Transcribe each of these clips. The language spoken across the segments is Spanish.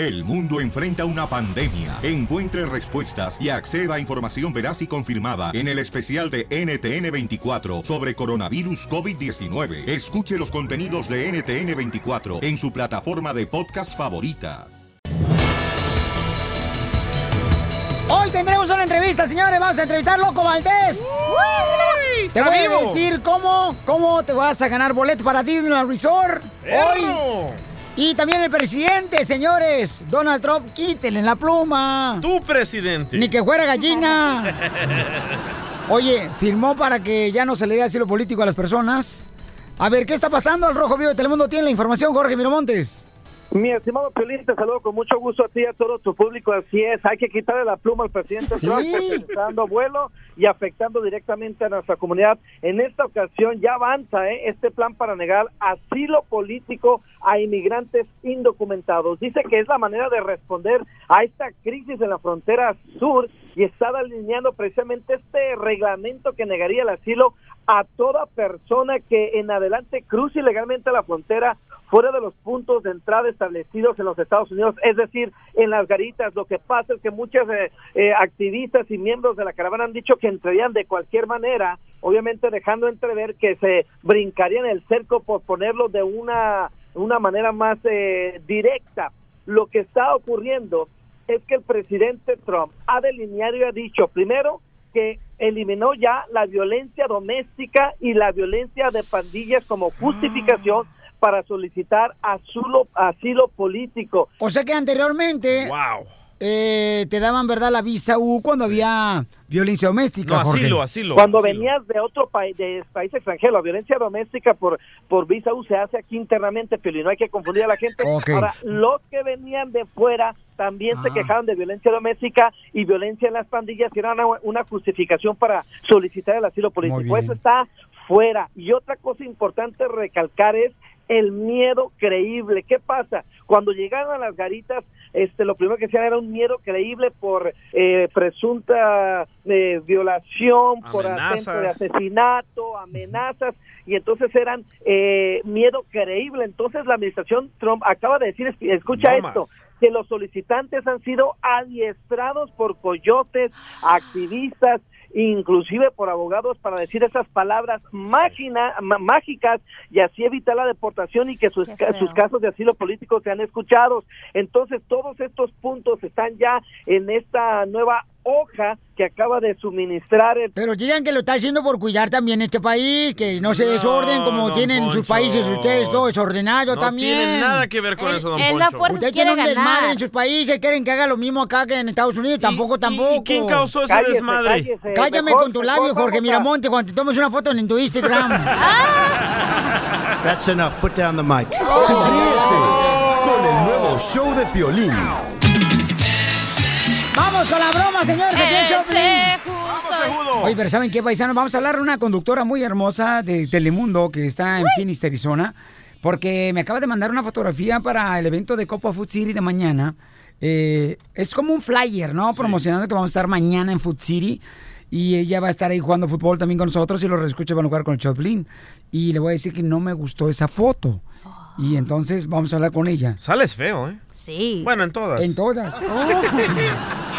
El mundo enfrenta una pandemia. Encuentre respuestas y acceda a información veraz y confirmada en el especial de NTN24 sobre coronavirus COVID-19. Escuche los contenidos de NTN24 en su plataforma de podcast favorita. Hoy tendremos una entrevista, señores. Vamos a entrevistar a Loco Valdés. Te voy a decir cómo, cómo te vas a ganar boleto para Disneyland Resort hoy. Y también el presidente, señores. Donald Trump, quítenle la pluma. Tu presidente. Ni que fuera gallina. Oye, firmó para que ya no se le dé asilo político a las personas. A ver, ¿qué está pasando? El Rojo Vivo de Telemundo tiene la información, Jorge Miramontes. Mi estimado Piolín, te saludo con mucho gusto a ti y a todo tu público. Así es, hay que quitarle la pluma al presidente Sí. Trump porque está dando vuelo y afectando directamente a nuestra comunidad. En esta ocasión ya avanza ¿eh? este plan para negar asilo político a inmigrantes indocumentados. Dice que es la manera de responder a esta crisis en la frontera sur y está alineando precisamente este reglamento que negaría el asilo a toda persona que en adelante cruce ilegalmente la frontera fuera de los puntos de entrada establecidos en los Estados Unidos, es decir, en las garitas. Lo que pasa es que muchos eh, eh, activistas y miembros de la caravana han dicho que entrarían de cualquier manera, obviamente dejando entrever que se brincarían el cerco por ponerlo de una, una manera más eh, directa. Lo que está ocurriendo es que el presidente Trump ha delineado y ha dicho, primero, que eliminó ya la violencia doméstica y la violencia de pandillas como justificación para solicitar asilo, asilo político. O sea que anteriormente Wow. eh, te daban, ¿verdad?, la visa U cuando había violencia doméstica. No, Jorge. asilo, asilo. Cuando asilo. venías de otro país, de país extranjero, la violencia doméstica por, por visa U se hace aquí internamente, pero no hay que confundir a la gente. Ok. Ahora, los que venían de fuera también se Ah. quejaban de violencia doméstica y violencia en las pandillas, que era una, una justificación para solicitar el asilo político. Eso está fuera. Y otra cosa importante recalcar es el miedo creíble. ¿Qué pasa? Cuando llegaron a las garitas, este, lo primero que decían era un miedo creíble por eh, presunta eh, violación, por atento de asesinato, amenazas, y entonces eran eh, miedo creíble. Entonces la administración Trump acaba de decir, es- escucha No más. esto, que los solicitantes han sido adiestrados por coyotes, activistas, inclusive por abogados para decir esas palabras máquina, mágicas y así evitar la deportación y que sus, sus casos de asilo político sean escuchados. Entonces todos estos puntos están ya en esta nueva hoja que acaba de suministrar el Pero digan que lo está haciendo por cuidar también este país, que no se desorden como tienen en sus países ustedes, todo desordenado No también. tiene nada que ver con eso, don Poncho. Ustedes tienen un ganar. desmadre en sus países, quieren que haga lo mismo acá que en Estados Unidos, ¿Y- tampoco, y- tampoco. ¿Y quién causó ese Cállese, desmadre? cállese, Cállame mejor- con tu labio, Jorge a- Miramonte, cuando te tomes una foto en tu Instagram. That's enough. Put down the mic. Ríete con el nuevo show de Piolín. Vamos con la broma, señores. Oye, pero ¿saben qué, paisanos? Vamos a hablar de una conductora muy hermosa de Telemundo que está en Phoenix, Arizona, porque me acaba de mandar una fotografía para el evento de Copa Food City de mañana. Eh, es como un flyer, ¿no? Promocionando que vamos a estar mañana en Food City. Y ella va a estar ahí jugando fútbol también con nosotros y los escucha van a jugar con el Choplin. Y le voy a decir que no me gustó esa foto. Y entonces vamos a hablar con ella. Sales feo, ¿eh? Sí. Bueno, en todas. En todas.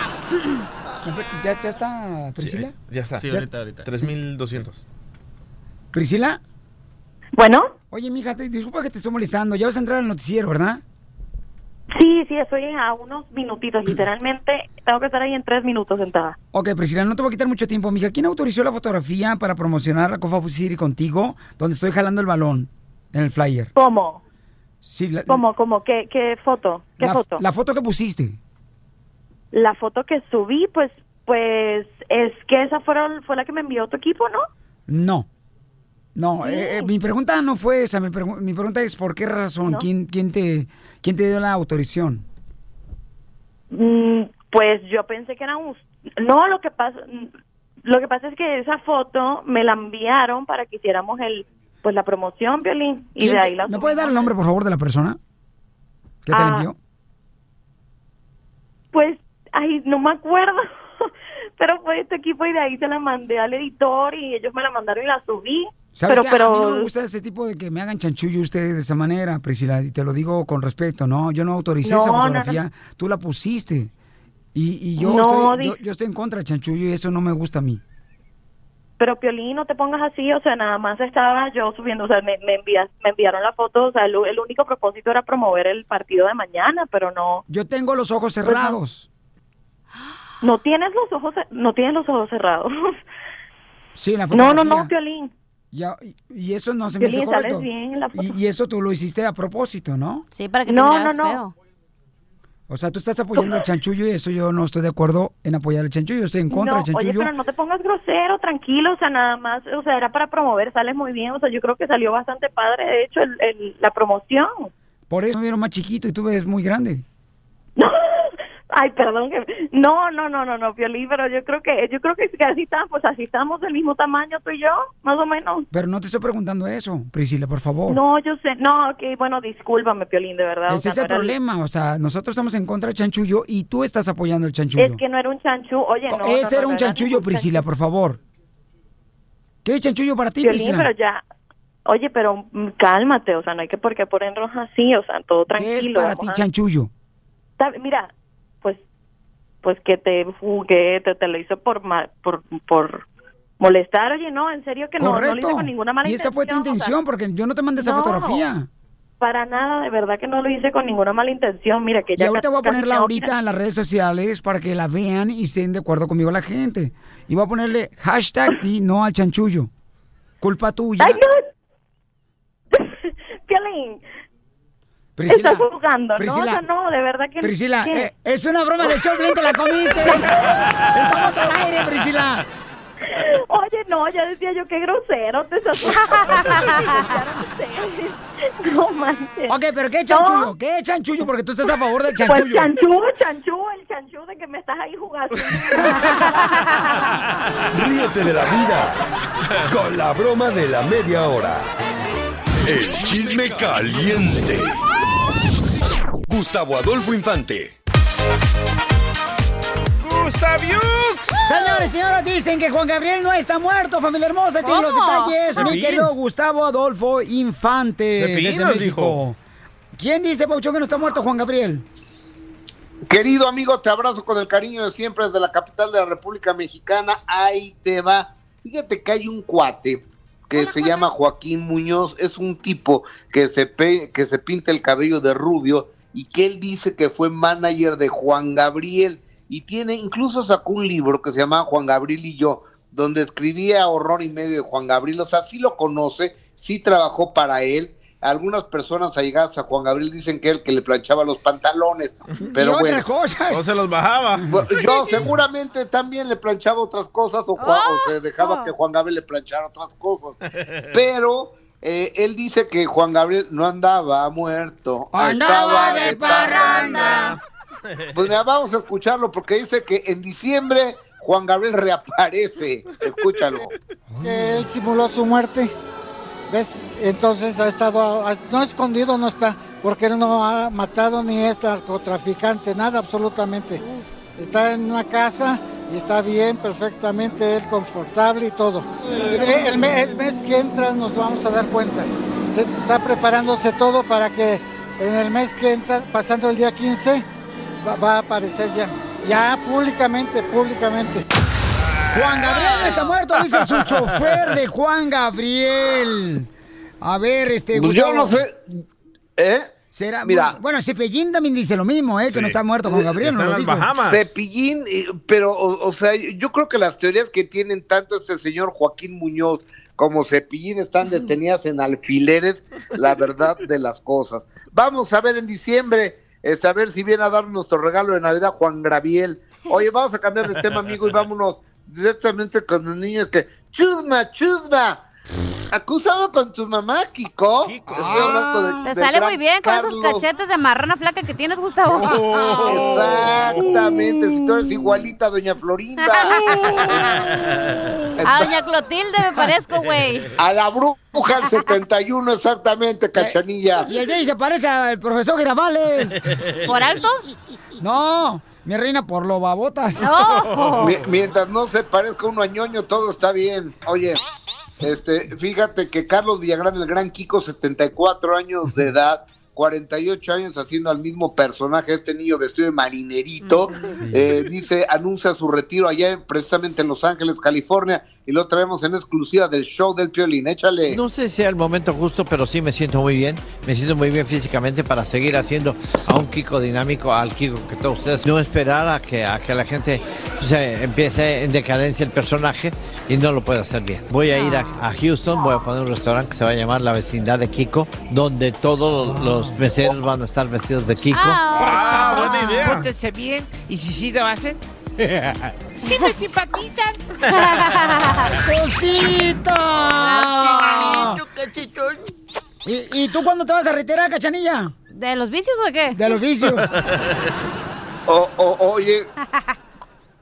¿Ya, ya está Priscila? Sí, ya está. Sí, Ya- ahorita, ahorita. 3200. ¿Priscila? Bueno, Oye, mija, te- disculpa que te estoy molestando. Ya vas a entrar al noticiero, ¿verdad? sí, sí, estoy a unos minutitos, literalmente. Tengo que estar ahí en tres minutos sentada. Ok, Priscila, no te voy a quitar mucho tiempo, mija. ¿Quién autorizó la fotografía para promocionar la Cofa Food City contigo, donde estoy jalando el balón en el flyer? ¿Cómo? Sí, la, ¿Cómo? ¿Cómo? ¿Qué, qué foto? ¿Qué la- foto? La foto que pusiste. La foto que subí, pues, pues, es que esa fueron, fue la que me envió tu equipo, ¿no? No. No, eh, eh, mi pregunta no fue esa. Mi, pregu- mi pregunta es por qué razón, ¿No? ¿Quién, quién, te, quién te dio la autorización. Mm, pues yo pensé que era un... No, lo que pasa... Lo que pasa es que esa foto me la enviaron para que hiciéramos el, pues la promoción, Violín, y ¿Quién de ahí la ¿Me puedes dar el nombre, por favor, de la persona que te la Ah. envió? Pues, ay, no me acuerdo. Pero fue este equipo y de ahí se la mandé al editor y ellos me la mandaron y la subí. ¿Sabes Pero- qué? pero- A mí no me gusta ese tipo de que me hagan chanchullo ustedes de esa manera, Priscila, y te lo digo con respeto, ¿no? Yo no autoricé No, esa no, no. fotografía, tú la pusiste. Y, y yo, estoy, yo, estoy en contra del chanchullo y eso no me gusta a mí. Pero Piolín, no te pongas así, o sea, nada más estaba yo subiendo, o sea, me, me, envías, me enviaron la foto, o sea, el, el único propósito era promover el partido de mañana, pero no, Yo tengo los ojos Pues cerrados. No tienes los ojos, no tienes los ojos cerrados. Sí, en la No, fotografía. no, no, Piolín. Ya, y, eso no se me hace Piolín, sales correcto. bien en la foto. Y, y eso tú lo hiciste a propósito, ¿no? Sí, para que No, te no, no. feo. O sea, tú estás apoyando el chanchullo y eso yo no estoy de acuerdo en apoyar el chanchullo. Estoy en contra no, del oye, chanchullo. pero no te pongas grosero, tranquilo, o sea, nada más, o sea, era para promover, sales muy bien, o sea, yo creo que salió bastante padre, de hecho, el, el- la promoción. Por eso me vieron más chiquito y tú ves muy grande. Ay, perdón que no, no, no, no, no, Piolín, pero yo creo que yo creo que así estamos, pues así estamos del mismo tamaño tú y yo, más o menos. Pero no te estoy preguntando eso, Priscila, por favor. No, yo sé, no, ok, bueno, discúlpame, Piolín, de verdad. o Ese sea, es el problema. O sea, nosotros estamos en contra del chanchullo y tú estás apoyando el chanchullo. Es que no era un chanchú, oye, no. Ese no, era un chanchullo, Priscila, por favor. ¿Qué chanchullo para ti, Piolín, Priscila? pero ya, oye, pero mm, cálmate, o sea, no hay que por qué poner roja así, o sea, todo ¿Qué tranquilo. es para ti chanchullo? Mira, pues que te jugué, te, lo hizo por, por, por molestar, oye, no, en serio que no, no lo hice con ninguna mala y esa fue tu intención, o sea, intención, porque yo no te mandé esa no. fotografía. Para nada, de verdad que no lo hice con ninguna mala intención. Mira que Y ya ahorita casi- voy a ponerla ahorita en las redes sociales para que la vean y estén de acuerdo conmigo la gente. Y voy a ponerle hashtag di no al chanchullo. Culpa tuya. Ay, no. Piolín, Priscila, estás jugando, ¿no? O Priscila, sea, no, de verdad que Priscila, ¿qué? eh, es una broma de Choplin, te la comiste. Estamos al aire, Priscila. Oye, no, ya decía yo qué grosero te estás No manches. Ok, pero ¿qué chanchullo? ¿Qué chanchullo? Porque tú estás a favor del Pues chanchullo. chanchú, chanchú, el chanchú de que me estás ahí jugando. Ríete de la vida con la broma de la media hora. El chisme caliente. Gustavo Adolfo Infante. ¡Gustaviux! Señores y señoras, dicen que Juan Gabriel no está muerto, familia hermosa. y Tienen los detalles, mi querido Gustavo Adolfo Infante. Desde México. dijo. ¿Quién dice, Pauchón, que no está muerto, Juan Gabriel? Querido amigo, te abrazo con el cariño de siempre desde la capital de la República Mexicana. Ahí te va. Fíjate que hay un cuate que se llama Joaquín Muñoz. Es un tipo que se, pe- que se pinta el cabello de rubio y que él dice que fue manager de Juan Gabriel. Y tiene, incluso sacó un libro que se llama Juan Gabriel y yo, donde escribía horror y medio de Juan Gabriel. O sea, sí lo conoce, sí trabajó para él. Algunas personas allegadas a Juan Gabriel dicen que él que le planchaba los pantalones. Pero y bueno, otras cosas. No se los bajaba. Yo seguramente también le planchaba otras cosas o, Juan- o se dejaba que Juan Gabriel le planchara otras cosas. Pero eh, él dice que Juan Gabriel no andaba muerto. Andaba estaba de parranda. Pues mira, vamos a escucharlo porque dice que en diciembre Juan Gabriel reaparece. Escúchalo. él simuló su muerte. ¿Ves? Entonces ha estado, no escondido no está, porque él no ha matado ni es narcotraficante, nada absolutamente. Está en una casa y está bien, perfectamente, él confortable y todo. El, el me- el mes que entra nos vamos a dar cuenta. Se- está preparándose todo para que en el mes que entra, pasando el día 15, va, va a aparecer ya. Ya públicamente, públicamente. Juan Gabriel está muerto, dice su chofer de Juan Gabriel. A ver, este. Pues yo Gustavo, no sé. ¿Eh? ¿Será? Mira. Bueno, Cepellín también dice lo mismo, ¿eh? Que no está muerto Juan Gabriel, no Está en lo las dijo. Bahamas. Cepillín, pero, o, o sea, yo creo que las teorías que tienen tanto este señor Joaquín Muñoz como Cepillín están detenidas en alfileres, la verdad de las cosas. Vamos a ver en diciembre, eh, saber si viene a dar nuestro regalo de Navidad Juan Gabriel. Oye, vamos a cambiar de tema, amigo, y vámonos directamente con los niños que... ¡Chusma, chusma! Acusado con tu mamá, Kiko. Kiko. Estoy hablando de- Te sale muy bien con esos cachetes de marrana flaca que tienes, Gustavo. Exactamente, si tú eres igualita a Doña Florinda. A doña Clotilde me parezco, güey. A la bruja el 71, exactamente, cachanilla. Y el de ahí se parece al profesor Girafales. ¿Por alto? No, mi reina por lo babotas. No. Mi- Mientras no se parezca uno a ñoño, todo está bien. Oye, Este, fíjate que Carlos Villagrán, el gran Kiko, 74 años de edad, 48 años haciendo al mismo personaje, este niño vestido de marinerito, eh, dice, anuncia su retiro allá en- precisamente en Los Ángeles, California, y lo traemos en exclusiva del show del Piolín. Échale. No sé si sea el momento justo, pero sí me siento muy bien. Me siento muy bien físicamente para seguir haciendo a un Kiko dinámico, al Kiko que todos ustedes. No esperar a que, a que la gente se empiece en decadencia el personaje y no lo puede hacer bien. Voy a ir a, a Houston, voy a poner un restaurante que se va a llamar La Vecindad de Kiko, donde todos los meseros van a estar vestidos de Kiko. Ah, buena idea. Pórtense bien y si sí lo hacen, sí me simpatizan. ¡Cosita! ¿Y, ¿Y tú cuándo te vas a retirar, cachanilla? ¿De los vicios o qué? De los vicios. O- o- oye,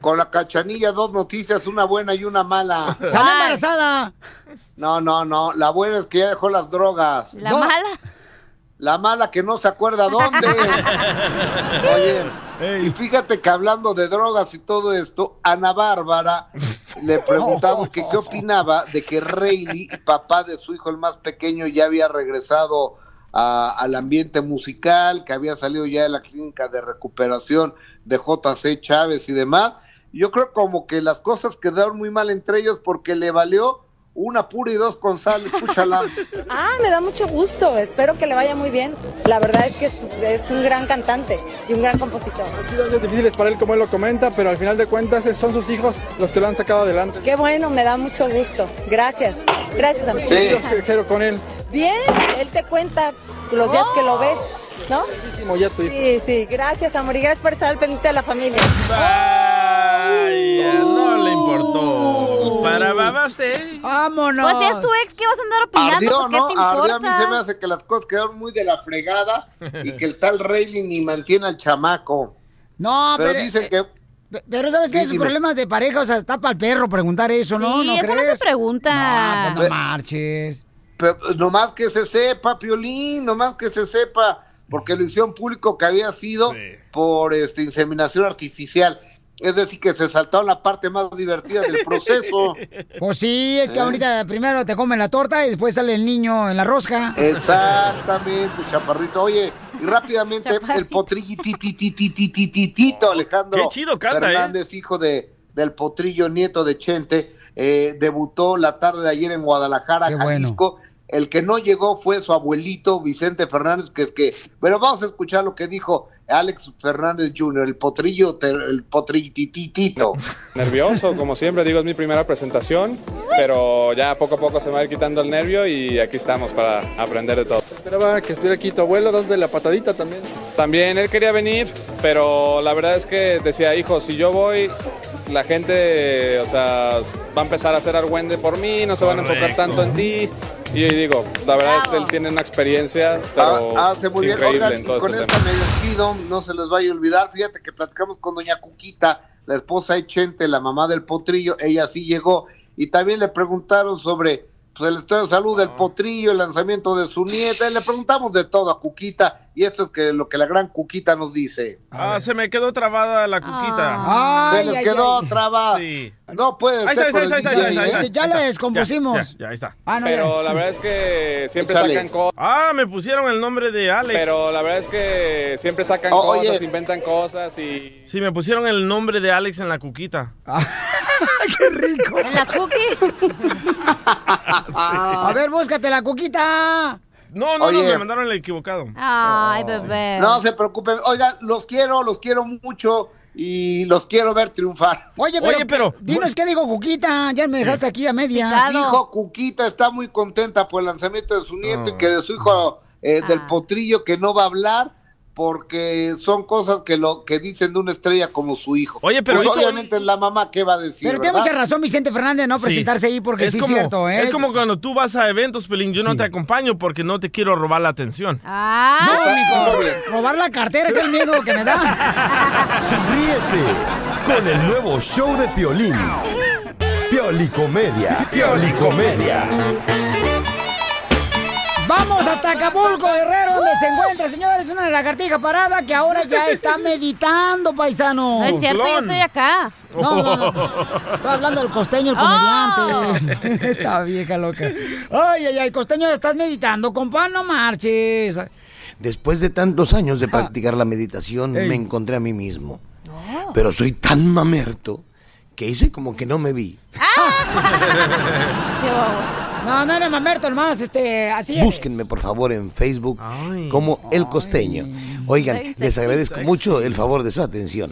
con la cachanilla dos noticias, una buena y una mala. ¡Sale embarazada! No, no, no, la buena es que ya dejó las drogas. ¿La mala? La mala que no se acuerda dónde. Oye, y fíjate que hablando de drogas y todo esto, Ana Bárbara le preguntamos que qué opinaba de que Rayleigh, papá de su hijo el más pequeño, ya había regresado a- al ambiente musical, que había salido ya de la clínica de recuperación de JC Chávez y demás. Yo creo como que las cosas quedaron muy mal entre ellos porque le valió una pura y dos con sal, escúchala. Ah, me da mucho gusto. Espero que le vaya muy bien. La verdad es que es, es un gran cantante y un gran compositor. Han sido años difíciles para él, como él lo comenta, pero al final de cuentas eh, son sus hijos los que lo han sacado adelante. Qué bueno, me da mucho gusto. Gracias. Gracias, amigo. Yo quiero con él. Bien, él te cuenta los días que lo ves, ¿no? Ya tu hijo. Sí, sí. Gracias, amor. Y gracias por estar al pendiente de la familia. Vaya, no le importó. Para babas, ¿eh? ¡Vámonos! Pues si es tu ex, ¿qué vas a andar opinando? Ardió, pues, ¿qué ¿no? te Ardió, a mí importa? se me hace que las cosas quedaron muy de la fregada y que el tal Rayleigh ni mantiene al chamaco. No, pero, pero... dicen que... Pero ¿sabes qué? Sí, Sus dime. problemas de pareja, o sea, está para el perro preguntar eso, ¿no? Sí, ¿No eso no crees? se pregunta. No, pues no marches. Pero, nomás que se sepa, Piolín, nomás que se sepa, porque lo hicieron público que había sido por este, inseminación artificial. Es decir, que se saltó la parte más divertida del proceso. Pues sí, es que ¿Eh? ahorita primero te comen la torta y después sale el niño en la rosca. Exactamente, chaparrito. Oye, y rápidamente el potrillititititititito Alejandro Qué chido canta, ¿eh? Fernández, hijo de, del potrillo nieto de Chente, eh, debutó la tarde de ayer en Guadalajara, Qué bueno. Jalisco. El que no llegó fue su abuelito Vicente Fernández, que es que, pero vamos a escuchar lo que dijo Alex Fernández Jr., el potrillo, el potrillititito. Nervioso, como siempre, digo, es mi primera presentación, pero ya poco a poco se me va a ir quitando el nervio y aquí estamos para aprender de todo. Esperaba que estuviera aquí tu abuelo, dándole la patadita también. También él quería venir, pero la verdad es que decía, hijo, si yo voy, la gente, o sea, va a empezar a hacer argüende por mí, no se van a enfocar tanto en ti. Y yo digo, la verdad es que él tiene una experiencia, pero Ah, hace muy bien. increíble Oigan, en y todo con este esta tema. me despido, no se les vaya a olvidar. Fíjate que platicamos con doña Cuquita, la esposa de Chente, la mamá del potrillo. Ella sí llegó. Y también le preguntaron sobre pues, el estado de salud del potrillo, el lanzamiento de su nieta. Y le preguntamos de todo a Cuquita. Y esto es que lo que la gran Cuquita nos dice. Ah, se me quedó trabada la cuquita. Ah. se les quedó trabada. Sí. No puede Ahí ser. está, está, el ahí está, ahí DJ, ¿eh? Ya la descompusimos. Ya, ya, ahí está. Ah, no, Pero ya. la verdad es que siempre Échale. sacan cosas. Ah, me pusieron el nombre de Alex. Pero la verdad es que siempre sacan Oh, cosas, oye. inventan cosas y... Sí, me pusieron el nombre de Alex en la cuquita. ¡Qué rico! ¿En la cookie? A ver, búscate la cuquita. No, no, Oye. no, me mandaron el equivocado. Ay, bebé. No se preocupen. Oigan, los quiero, los quiero mucho. Y los quiero ver triunfar. Oye, pero, Oye, pero- dinos qué dijo Cuquita. Ya me dejaste aquí a media. Dijo Cuquita está muy contenta por el lanzamiento de su nieto y que de su hijo eh, del Ah. potrillo que no va a hablar porque son cosas que lo que dicen de una estrella como su hijo. Oye, pero Pues obviamente la mamá qué va a decir, Pero tiene mucha razón Vicente Fernández no Sí. presentarse ahí porque es sí como, es cierto, ¿eh? Es como cuando tú vas a eventos, Pelín, yo no Sí. te acompaño porque no te quiero robar la atención. Ah, No, bien. robar la cartera, que es el miedo que me da. Ríete con el nuevo show de Piolín. Piolicomedia. Piolicomedia. Vamos hasta Acapulco, Guerrero, donde se encuentra, señores, una lagartija parada que ahora ya está meditando, paisano. No es cierto, yo estoy acá. No, no, no. Estoy hablando del costeño, el comediante. Esta vieja loca. Ay, ay, ay, costeño, estás meditando, compa, no marches. Después de tantos años de Ah. practicar la meditación, me encontré a mí mismo. Pero soy tan mamerto que hice como que no me vi. No, no eres mamerto nomás, este, así es. Búsquenme, por favor, en Facebook como El Costeño. Oigan, les agradezco Sexy. mucho el favor de su atención.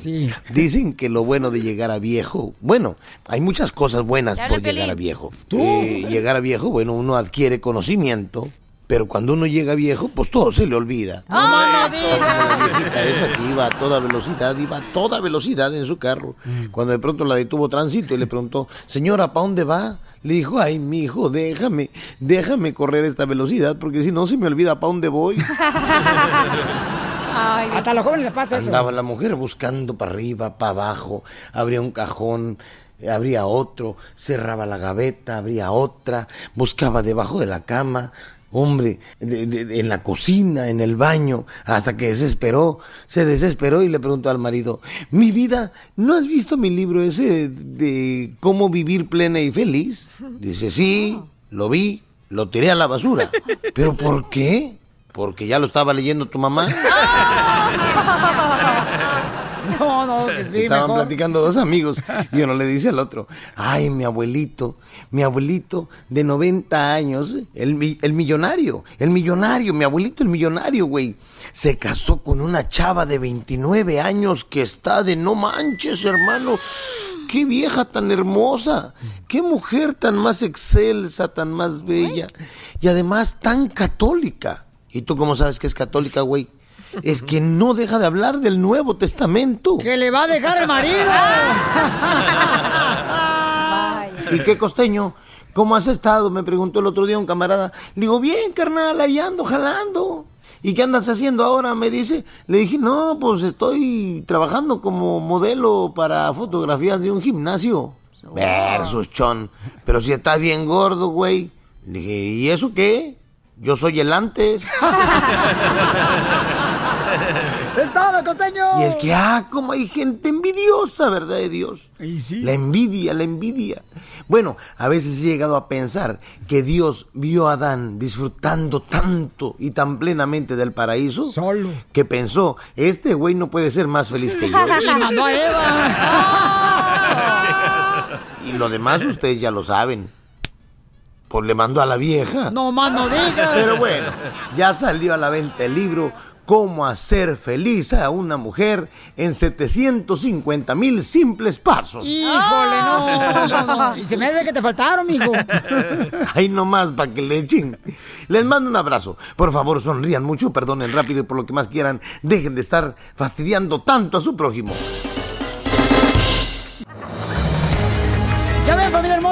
Dicen que lo bueno de llegar a viejo, bueno, hay muchas cosas buenas por llegar a viejo. ¿Tú? Eh, llegar a viejo, bueno, uno adquiere conocimiento, pero cuando uno llega viejo, pues todo se le olvida. ¡No más no La digas! viejita esa que iba a toda velocidad, iba a toda velocidad en su carro. Cuando de pronto la detuvo tránsito y le preguntó, señora, ¿para dónde va? Le dijo, ay, mi hijo, déjame, déjame correr esta velocidad porque si no se me olvida para dónde voy. Hasta a los jóvenes les pasa eso. Andaba la mujer buscando para arriba, para abajo, abría un cajón, abría otro, cerraba la gaveta, abría otra, buscaba debajo de la cama, hombre, de- de- de- en la cocina, en el baño, hasta que desesperó, se desesperó y le preguntó al marido, mi vida, ¿no has visto mi libro ese de cómo vivir plena y feliz? Dice, sí, lo vi, lo tiré a la basura. ¿Pero por qué? Porque ya lo estaba leyendo tu mamá. No, no, que sí, Estaban mejor. platicando dos amigos y uno le dice al otro, ay, mi abuelito, mi abuelito de 90 años, el, el millonario, el millonario, mi abuelito el millonario, güey, se casó con una chava de 29 años que está de no manches, hermano. Qué vieja tan hermosa, qué mujer tan más excelsa, tan más bella y además tan católica. ¿Y tú cómo sabes que es católica, güey? Es que no deja de hablar del Nuevo Testamento. Que le va a dejar el marido. ¿Y qué costeño? ¿Cómo has estado? Me preguntó el otro día un camarada. Le digo, bien, carnal, ahí ando jalando. ¿Y qué andas haciendo ahora? Me dice. Le dije, no, pues estoy trabajando como modelo para fotografías de un gimnasio. Versus, chon. Pero si estás bien gordo, güey. Le dije, ¿y eso qué? Yo soy el antes. ¡Es todo, costeño! Y es que, ah, como hay gente envidiosa, ¿verdad de Dios? La envidia, la envidia. Bueno, a veces he llegado a pensar que Dios vio a Adán disfrutando tanto y tan plenamente del paraíso. Solo. Que pensó, este güey no puede ser más feliz que yo. Y mandó a Eva. Y lo demás ustedes ya lo saben. Pues le mandó a la vieja. No más no digas. Pero bueno, ya salió a la venta el libro Cómo hacer feliz a una mujer en 750 mil simples pasos. Híjole, no, no, no. Y se me hace que te faltaron, mijo. Ahí nomás para que le echen. Les mando un abrazo. Por favor, sonrían mucho, perdonen rápido y por lo que más quieran, dejen de estar fastidiando tanto a su prójimo.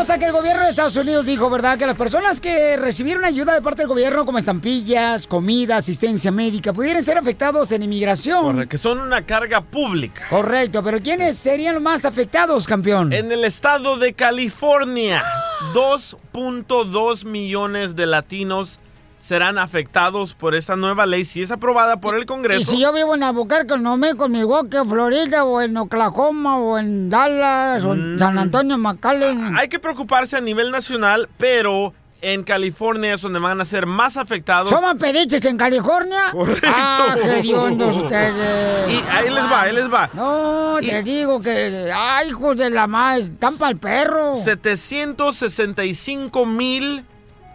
Hermosa, que el gobierno de Estados Unidos dijo, ¿verdad? Que las personas que recibieron ayuda de parte del gobierno, como estampillas, comida, asistencia médica, pudieran ser afectados en inmigración. Correcto, que son una carga pública. Correcto, pero ¿quiénes serían los más afectados, campeón? En el estado de California, 2.2 millones de latinos serán afectados por esta nueva ley si es aprobada por el Y Congreso. si yo vivo en Albuquerque, no me con Milwaukee, Florida, o en Oklahoma, o en Dallas, o en San Antonio, McAllen. Hay que preocuparse a nivel nacional, pero en California es donde van a ser más afectados. ¿Somos pediches en California? Correcto. Ah, qué ustedes. Y ahí les va, ahí les va. No, te digo que, ay, hijos de la madre, están para el perro. 765 mil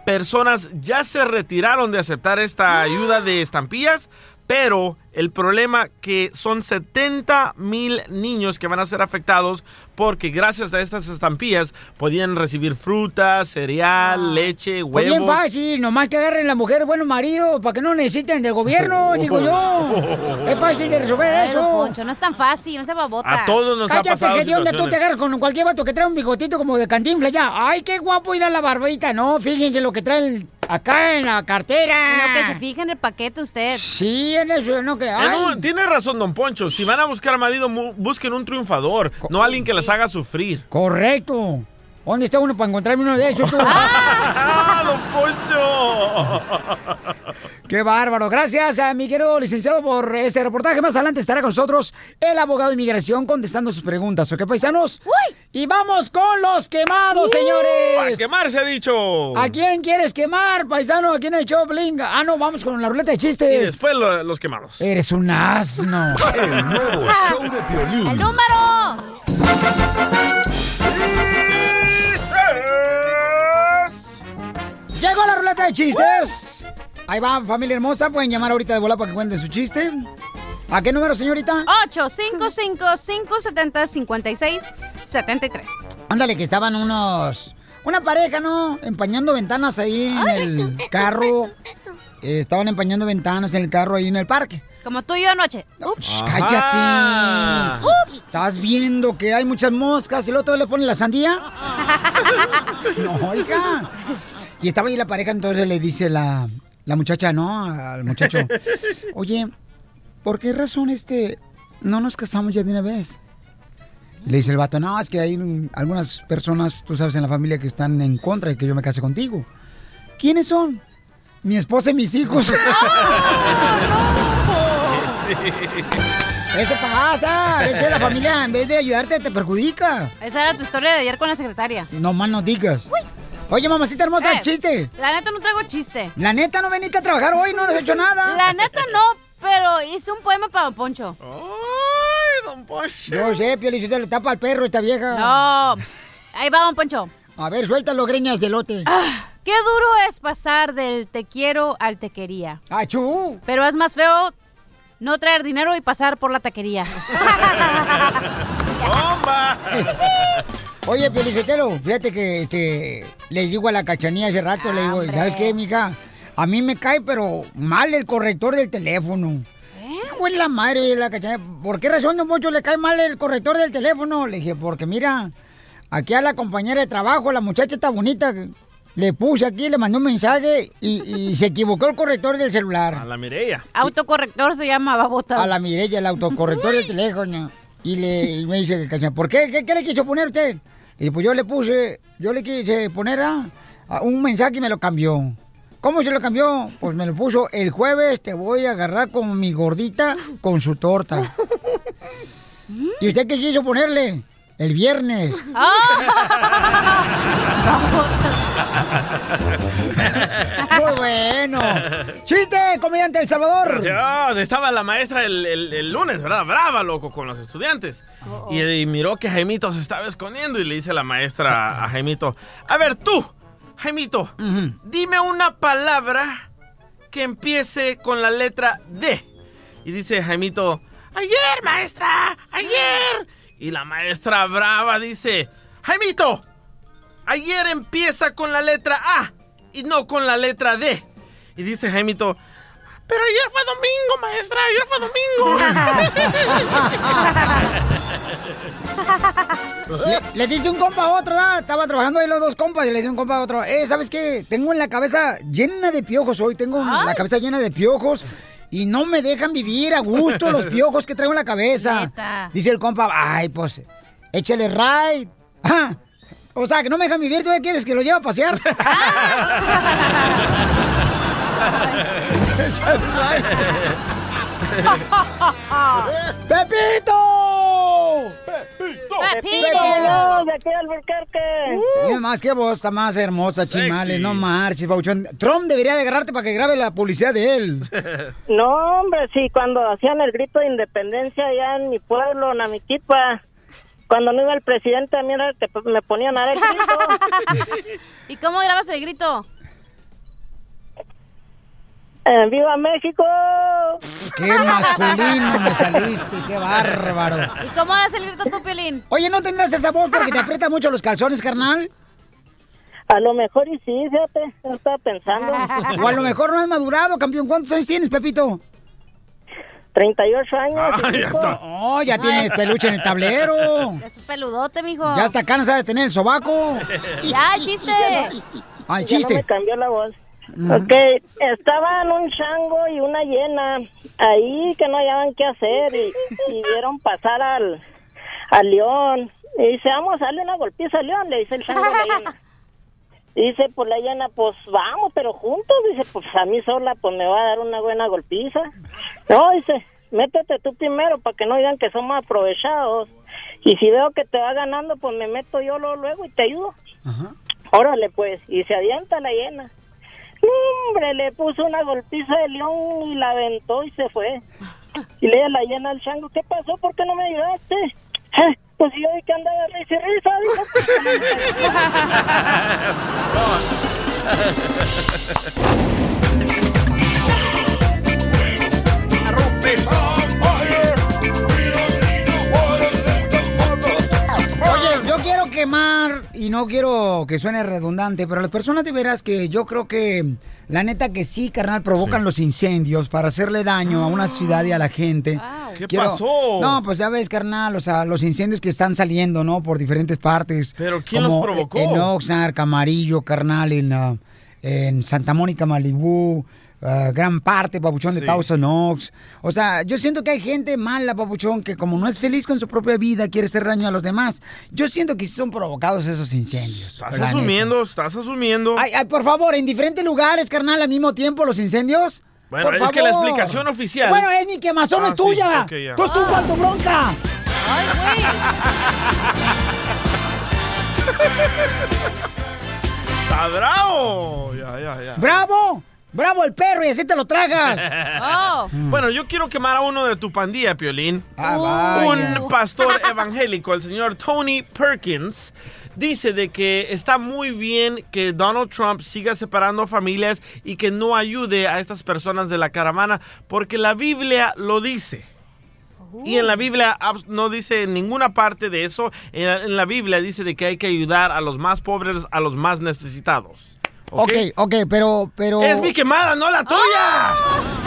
personas ya se retiraron de aceptar esta ayuda de estampillas, pero el problema que son 70 mil niños que van a ser afectados porque gracias a estas estampillas podían recibir frutas, cereal, leche, Pues bien huevos. fácil, nomás que agarren la mujer buenos maridos para que no necesiten del gobierno, digo yo. Es fácil de resolver Ay, eso. Poncho, no es tan fácil, no se babota. A todos nos ha Cállate, pasado que de onda tú te agarras con cualquier vato que trae un bigotito como de cantinfla ya. Ay, qué guapo ir a la barbita. No, fíjense lo que traen acá en la cartera. En lo que se fija en el paquete usted. Sí, en eso, no que. Ay. no, tiene razón, don Poncho. Si van a buscar marido, mu- busquen un triunfador, no alguien que les haga sufrir. Correcto. ¿Dónde está uno para encontrarme uno de esos tú? ¡Ah, don Poncho! ¡Qué bárbaro! Gracias a mi querido licenciado por este reportaje. Más adelante estará con nosotros el abogado de inmigración contestando sus preguntas. ¿Ok, paisanos? Y vamos con los quemados, señores. ¡A quemar se ha dicho! ¿A quién quieres quemar, paisano? ¿A quién el show, blinga? Ah, no, vamos con la ruleta de chistes. Y después lo- los quemados. Eres un asno. El nuevo show de Piolín. ¡El número! Llegó la ruleta de chistes. Ahí va, familia hermosa. Pueden llamar ahorita de bola para que cuenten su chiste. ¿A qué número, señorita? 855-570-5673. Ándale, que estaban unos. Una pareja, ¿no? Empañando ventanas ahí en el carro. Eh, estaban empañando ventanas en el carro ahí en el parque. Como tú y yo anoche. Ajá. cállate. Estás viendo que hay muchas moscas y luego todavía le ponen la sandía. No, hija. Y estaba ahí la pareja, entonces le dice la, la muchacha, ¿no? Al muchacho. Oye, ¿por qué razón este no nos casamos ya de una vez? Y le dice el vato, no, es que hay algunas personas, tú sabes, en la familia que están en contra de que yo me case contigo. ¿Quiénes son? Mi esposa y mis hijos. Eso pasa. A veces la familia, en vez de ayudarte, te perjudica. Esa era tu historia de ayer con la secretaria. No más no digas. Oye, mamacita hermosa, Eh, chiste. La neta no traigo chiste. La neta, no veniste a trabajar hoy, no has hecho nada. La neta no, pero hice un poema para Don Poncho. ¡Ay, Don Poncho! Yo sé, Pio le tapa al perro esta vieja. No. Ahí va, Don Poncho. A ver, suéltalo, greñas de lote. Qué duro es pasar del te quiero al te quería. ¡Achú! Pero es más feo no traer dinero y pasar por la taquería. ¡Bomba! Oye, Pelichotelo, fíjate que este, le digo a la cachanía hace rato, le digo, ¿sabes qué, mija? A mí me cae, pero mal el corrector del teléfono. Hijo de la madre de la cachanía. ¿Por qué razón, don Poncho, le cae mal el corrector del teléfono? Le dije, porque mira, aquí a la compañera de trabajo, la muchacha está bonita, le puse aquí, le mandé un mensaje y, y se equivocó el corrector del celular. A la Mireya. Autocorrector se llama, babota. A la Mireya, el autocorrector del teléfono. Y, le, y me dice, "Cacha, ¿por qué? qué? qué le quiso poner usted? Y pues yo le puse, yo le quise poner ah, a un mensaje y me lo cambió. ¿Cómo se lo cambió? Pues me lo puso, el jueves te voy a agarrar como mi gordita con su torta. ¿Y usted qué quiso ponerle? El viernes. Muy bueno. ¡Chiste, comediante El Salvador! Dios, estaba la maestra el, el- el lunes, ¿verdad? Brava, loco, con los estudiantes. Y, y miró que Jaimito se estaba escondiendo y le dice la maestra a Jaimito, a ver tú, Jaimito, dime una palabra que empiece con la letra D. Y dice Jaimito, ayer, maestra, ayer. Y la maestra brava dice, Jaimito, ayer empieza con la letra A y no con la letra D. Y dice Jaimito, pero ayer fue domingo, maestra, ayer fue domingo. Le, le dice un compa a otro, ¿da? Estaba trabajando ahí los dos compas y le dice un compa a otro, eh, ¿sabes qué? Tengo en la cabeza llena de piojos hoy, tengo la cabeza llena de piojos y no me dejan vivir a gusto los piojos que traigo en la cabeza. Neta. Dice el compa, ay, pues, échale right. O sea, que no me dejan vivir, ¿tú qué quieres? ¿Que lo lleve a pasear? ¡Pepito! ¡Pepito! ¡De aquí Albuquerque! Mira más que vos, está más hermosa, chimales, no marches, Pauchón. Trump debería de agarrarte para que grabe la publicidad de él. No, hombre, sí, cuando hacían el grito de independencia allá en mi pueblo, Namiquipa, cuando no iba el presidente, a mí era el que me ponían a dar el grito. ¿Y cómo grabas el grito? Eh, ¡Viva México! ¡Qué masculino me saliste! ¡Qué bárbaro! ¿Y cómo haces el grito tú, Pelín? Oye, ¿no tendrás esa voz porque te aprieta mucho los calzones, carnal? A lo mejor y sí, fíjate, no estaba pensando. O a lo mejor no has madurado, campeón. ¿Cuántos años tienes, Pepito? 38 años. Ah, ya está. Oh, ya tienes peluche en el tablero. Es un peludote, mijo. Ya está cansada de tener el sobaco. Ya, el chiste. Ay, Ya chiste. no me cambió la voz. Mm. Ok, estaban un chango y una hiena ahí que no hallaban qué hacer y, y vieron pasar al, al león. Y dice, vamos a darle una golpiza al león, le dice el chango a la hiena. Dice, pues la hiena, pues vamos, pero juntos. Dice, pues a mí sola, pues me va a dar una buena golpiza. No, dice, métete tú primero para que no digan que somos aprovechados. Y si veo que te va ganando, pues me meto yo luego, luego y te ayudo. Órale, pues. Y se adianta la hiena. Hombre, le puso una golpiza de león y la aventó y se fue. Y le la hiena al chango, ¿qué pasó? ¿Por qué no me ayudaste? "Eh, Pues yo vi que andaba risa y risa, dijo. Oye, yo quiero quemar, y no quiero que suene redundante, pero las personas de veras que yo creo que, la neta que sí, carnal, provocan los incendios para hacerle daño a una ciudad y a la gente. ¿Qué Quiero- pasó? No, pues ya ves, carnal, o sea, los incendios que están saliendo, ¿no? Por diferentes partes. ¿Pero quién como los provocó? En Oxnard, Camarillo, carnal, en, en Santa Mónica, Malibú, ah, gran parte, papuchón, de Sí. Thousand Oaks. O sea, yo siento que hay gente mala, papuchón, que como no es feliz con su propia vida, quiere hacer daño a los demás. Yo siento que sí son provocados esos incendios. Estás neta. asumiendo, estás asumiendo. Ay, ay, por favor, en diferentes lugares, carnal, al mismo tiempo, los incendios. Bueno, Por es que la explicación oficial- Bueno, es mi quemazón, Ah, es sí, tuya. ok, ya. Tú estuvo tu bronca. ¡Está bravo! Ya, ya, ya. ¡Bravo! ¡Bravo el perro! Y así te lo tragas. Oh. Bueno, yo quiero quemar a uno de tu pandilla, Piolín. Ah, vaya. Un pastor evangélico, el señor Tony Perkins, dice de que está muy bien que Donald Trump siga separando familias y que no ayude a estas personas de la caravana, porque la Biblia lo dice. Y en la Biblia no dice en ninguna parte de eso. En la, en la Biblia dice de que hay que ayudar a los más pobres, a los más necesitados. Ok, ok, pero, pero... Es mi quemada, no la tuya.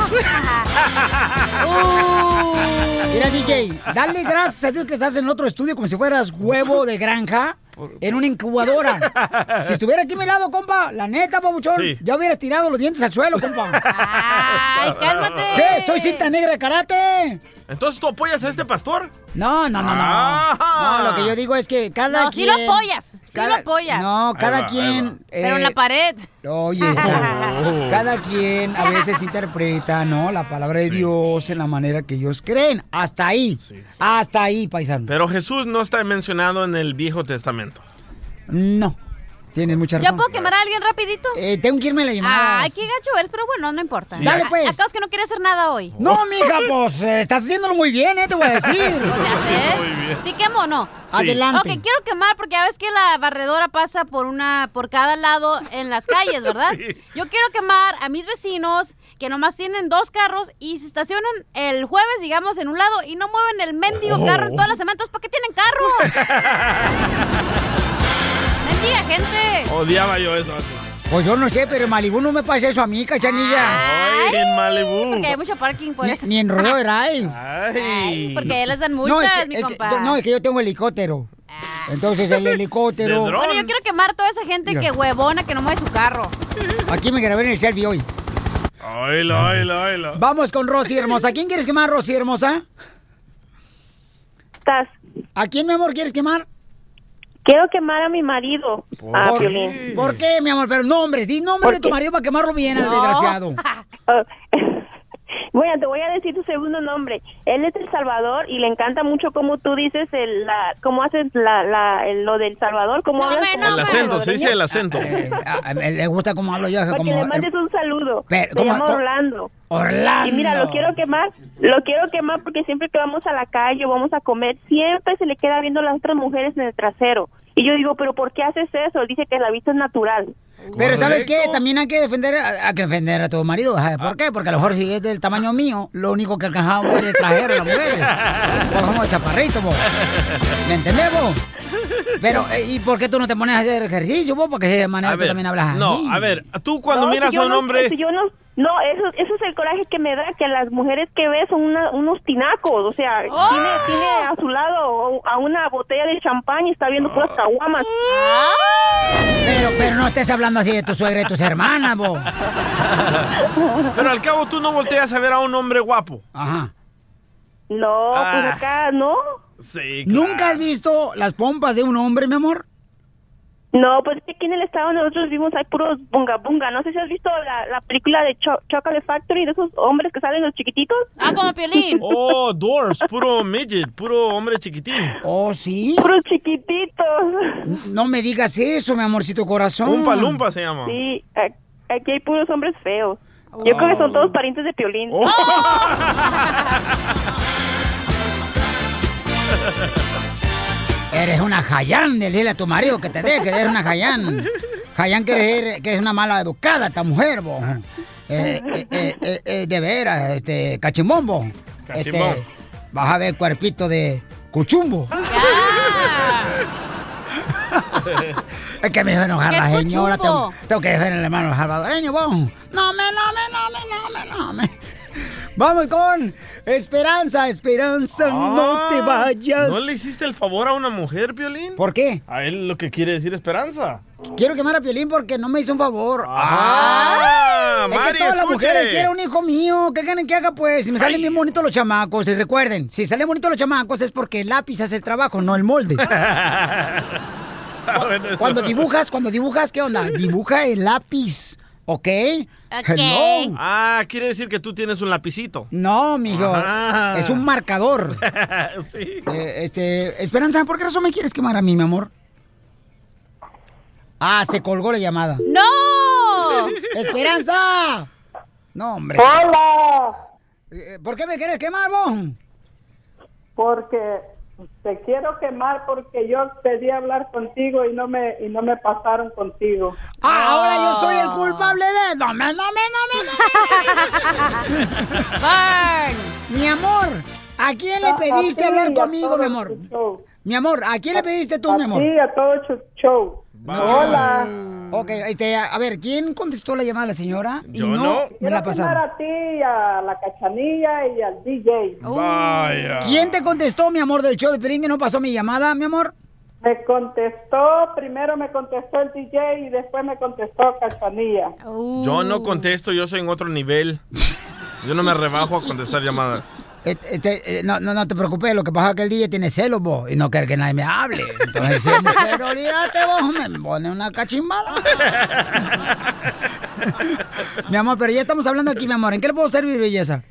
Mira, DJ, dale gracias a Dios que estás en otro estudio como si fueras huevo de granja en una incubadora. Si estuviera aquí a mi lado, compa, la neta, papuchón, Sí. ya hubieras tirado los dientes al suelo, compa. ¡Ay, cálmate! ¿Qué? ¿Soy cinta negra de karate? Entonces tú apoyas a este pastor. No, no, no, no. Ah. No, lo que yo digo es que cada No, sí quien... lo apoyas, sí lo apoyas. No, cada va, quien... Pero en la eh, pared. Oye, está- cada quien a veces interpreta, ¿no? La palabra de Dios en la manera que ellos creen. Hasta ahí. Hasta ahí, paisano. Pero Jesús no está mencionado en el Viejo Testamento. No. Tienes mucha ¿Ya razón. puedo quemar a alguien rapidito? Eh, tengo que irme a la llamada. Ay, qué gacho eres, pero bueno, no importa. Sí. Dale, A- pues. Acabas que no quieres hacer nada hoy. No, mija, pues eh, estás haciéndolo muy bien, ¿eh? Te voy a decir. ¿Eh? ¿Sí quemo o no? Adelante. Ok, quiero quemar porque ya ves que la barredora pasa por una, por cada lado en las calles, ¿verdad? Sí. Yo quiero quemar a mis vecinos que nomás tienen dos carros y se estacionan el jueves, digamos, en un lado y no mueven el mendigo Oh. carro en todas las semanas. Entonces, ¿para qué tienen carros? Mendiga gente. Odiaba yo eso antes. Pues yo no sé, pero en Malibu no me pasa eso a mí, cachanilla. Ay, en Malibu. Porque hay mucho parking por Ni, eso. ni en Rodeo Drive. Ay. Porque ya les dan No, multas, es que, mi es que- compa. no, es que yo tengo helicóptero. Entonces el helicóptero. Bueno, yo quiero quemar toda esa gente Mira. que huevona, que no mueve su carro. Aquí me grabé en el selfie hoy. Oílo, oílo, oílo. Vamos con Rosy hermosa. ¿A quién quieres quemar, Rosy hermosa? ¿Estás? ¿A quién, mi amor, quieres quemar? Quiero quemar a mi marido, a ¿Por, Piolín. ¿Por qué, mi amor? Pero nombres, di nombre de tu marido para quemarlo bien, al desgraciado. Bueno, te voy a decir tu segundo nombre. Él es El Salvador y le encanta mucho cómo tú dices el, la, cómo haces la, la, el- lo del Salvador, cómo hablas como El acento, se dice el acento. A- a- a- le gusta cómo hablo yo. Para como, que le mandes un saludo. Pero, Se ¿cómo- llama cómo? Orlando. Orlando. Y mira, lo quiero quemar, lo quiero quemar porque siempre que vamos a la calle o vamos a comer, siempre se le queda viendo a las otras mujeres en el trasero. Y yo digo, pero ¿por qué haces eso? Dice que la vista es natural. Pero ¿sabes qué? También hay que defender a, hay que defender a tu marido. ¿sabes ¿Por qué? Porque a lo mejor si es del tamaño mío, lo único que alcanzamos es el trajero a las mujeres. Pues somos chaparritos, vos. ¿Me entendemos? Pero, eh, ¿y por qué tú no te pones a hacer ejercicio, vos? Porque de manera A tú ver, también hablas así. no, a ver, tú cuando No, miras si yo a un no- hombre... si yo no, no, eso, eso es el coraje que me da, que las mujeres que ves son una- unos tinacos, o sea, ¡Oh! tiene, tiene a su lado a una botella de champán y está viendo puras caguamas. Pero, pero no estés hablando así de tu suegra y tus hermanas, vos. Pero al cabo tú no volteas a ver a un hombre guapo. Ajá. No, Ah. pues acá, no. Sí, ¿Nunca has visto las pompas de un hombre, mi amor? No, pues es que aquí en el estado donde nosotros vivimos hay puros bunga bunga. No sé si has visto la, la película de Cho Chocolate Factory de esos hombres que salen los chiquititos. Ah, como Piolín. Oh, dwarfs, puro midget, puro hombre chiquitín. Oh, sí. Puros chiquititos. No me digas eso, mi amorcito corazón. Lumpa Lumpa se llama. Sí, aquí hay puros hombres feos. Yo creo que son todos parientes de Piolín. Oh. Eres una Jayán, dile a tu marido que te deje, eres una Jayán. Jayán quiere decir que es una mala educada esta mujer, bo. Eh, eh, eh, de veras, este, cachimbombo. Cachimbón. Este, vas a ver cuerpito de cuchumbo. Es que me hizo enojar ¿Qué la señora. Tengo, tengo que defender al hermano salvadoreño, bo. No me, no me, no me, no me, no me. Vamos con Esperanza, Esperanza, no te vayas. Ah, ¿No le hiciste el favor a una mujer, Piolín? ¿Por qué? A él lo que quiere decir esperanza. Quiero quemar a Piolín porque no me hizo un favor. Ah, es Mari, que todas las mujeres quieren un hijo mío. ¿Qué quieren que haga, pues? Si me salen bien bonitos los chamacos. Y recuerden, si salen bonitos los chamacos es porque el lápiz hace el trabajo, no el molde. Cuando dibujas, cuando dibujas, ¿qué onda? Dibuja el lápiz, ¿ok? Hello. Ah, quiere decir que tú tienes un lapicito. No, mijo. Ajá. Es un marcador. sí. Eh, este, Esperanza, ¿por qué razón me quieres quemar a mí, mi amor? Ah, se colgó la llamada. ¡No! ¡Esperanza! No, hombre. ¡Hola! Eh, ¿Por qué me quieres quemar, vos? Porque te quiero quemar porque yo pedí hablar contigo y no me y no me pasaron contigo. Ah, ahora yo soy el culpable de... No me, no me, no me, no. Mi amor, ¿a quién le A- a pediste hablar conmigo, mi amor? show. Mi amor, ¿a quién le pediste tú, a mi amor? ti, a todo tu Hola. Ok, este, a ver, ¿quién contestó la llamada de la señora? Y Yo no, no. me la pasaron. a ti, a la cachanilla y al DJ. Vaya. ¿Quién te contestó, mi amor, del show de Pelín que no pasó mi llamada, mi amor? Me contestó, primero me contestó el DJ y después me contestó Cachanilla. Yo no contesto, yo soy en otro nivel. Yo no me rebajo a contestar llamadas. Eh, este, eh, no, no, no te preocupes, lo que pasa es que el DJ tiene celos, vos, y no quiere que nadie me hable. Entonces, si mujer, olvídate, vos, me pone una cachimbala. mi amor, pero ya estamos hablando aquí, mi amor. ¿En qué le puedo servir, belleza?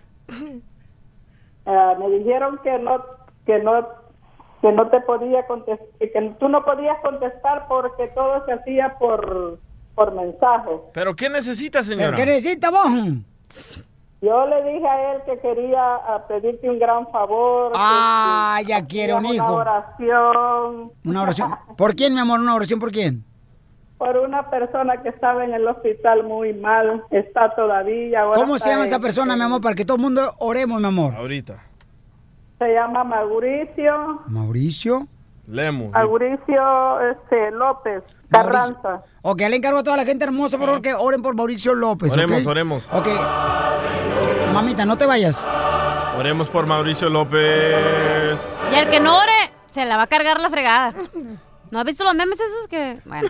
Ah, me dijeron que no que no que no te podía contestar que tú no podías contestar porque todo se hacía por por mensaje. ¿Pero qué necesita, señora? ¿Qué necesita vos? Yo le dije a él que quería ah, pedirte un gran favor. Ah, que ya quiere un hijo. Una oración Una oración. ¿Por quién, mi amor? ¿Una oración por quién? por una persona que estaba en el hospital muy mal, está todavía. ahora ¿Cómo se llama esa persona, mi amor? Para que todo el mundo oremos, mi amor. Ahorita. Se llama Mauricio, Mauricio. Lemos. Mauricio este, López Carranza. Ok, le encargo a toda la gente hermosa, por favor, que oren por Mauricio López. Oremos, oremos. Ok. Mamita, no te vayas. Oremos por Mauricio López. Y el que no ore, se la va a cargar la fregada. ¿No has visto los memes esos que...? Bueno.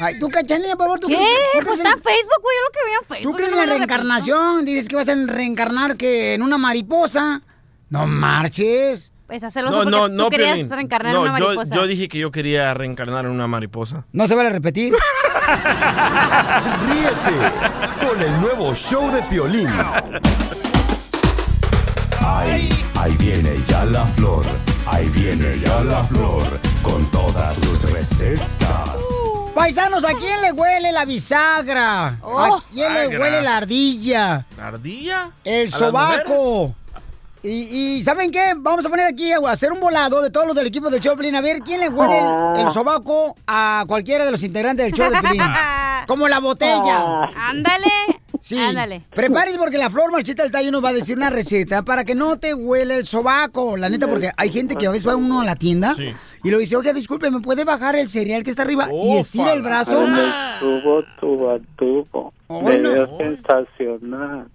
Ay, tú, cachanilla, por favor, tú ¿Qué? crees- tú Pues crees está en- Facebook, güey. Yo lo que veo en ¿Tú Facebook. crees yo en la no repito. reencarnación? Dices que vas a reencarnar que en una mariposa. No marches. Pues hazlo No, porque no, tú no, querías Piolín. reencarnar No, en una yo- mariposa. Yo, dije que yo quería reencarnar en una mariposa. No se vale repetir. Ríete con el nuevo show de Piolín. Ahí, ahí viene ya la flor, ahí viene ya la flor, con todas sus recetas. Paisanos, ¿a quién le huele la bisagra? ¿A quién le huele la ardilla? ¿La ardilla? El ¿A las sobaco. Y, y ¿saben qué? Vamos a poner aquí a hacer un volado de todos los del equipo del show de Pelín. A ver, ¿quién le huele el, el sobaco a cualquiera de los integrantes del show de Pelín? Como la botella. Ándale. Sí. Ándale. Prepárese porque la Flor Marchita del Tallo nos va a decir una receta para que no te huele el sobaco. La neta, porque hay gente que a veces va uno a la tienda Sí. y lo dice, oiga, disculpe, ¿me puede bajar el cereal que está arriba? y estira el brazo. Dale tubo, tubo tubo. Bueno. Video sensacional.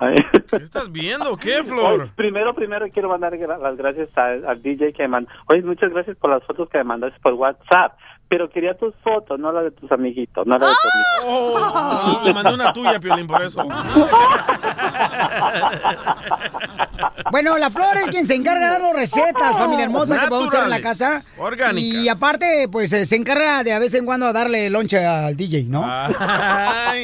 Ay. ¿Qué estás viendo? ¿Qué, Flor? Oye, primero, primero quiero mandar las gracias a- al DJ que mandó. Oye, muchas gracias por las fotos que me mandaste por WhatsApp. Pero quería tus fotos, no la de tus amiguitos, no la de tus amiguitos. Oh, le mandé una tuya, Piolín, por eso. Bueno, la Flor es quien se encarga de dar las recetas, familia hermosa, que podemos hacer en la casa. orgánicas. Y aparte, pues eh, se encarga de a vez en cuando darle lonche al DJ, ¿no? Ay.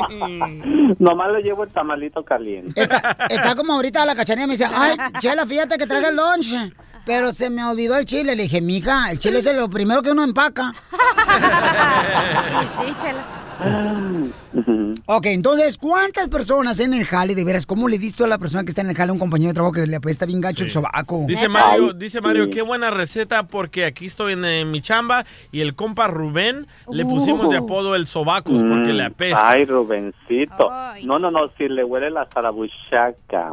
Nomás le llevo el tamalito caliente. Está como ahorita la cachanilla me dice, ay, Chela, fíjate que traje el lonche. Pero se me olvidó el chile. Le dije, mija, el chile es lo primero que uno empaca. sí, chela. Ok, entonces, ¿cuántas personas en el jale, de veras, cómo le diste a la persona que está en el jale a un compañero de trabajo que le apesta bien gacho el sobaco? Dice Mario, dice Mario, qué buena receta porque aquí estoy en, mi chamba y el compa Rubén le pusimos de apodo el sobacos porque le apesta. Ay, Rubencito. No, no, no, si le huele la zarabuchaca.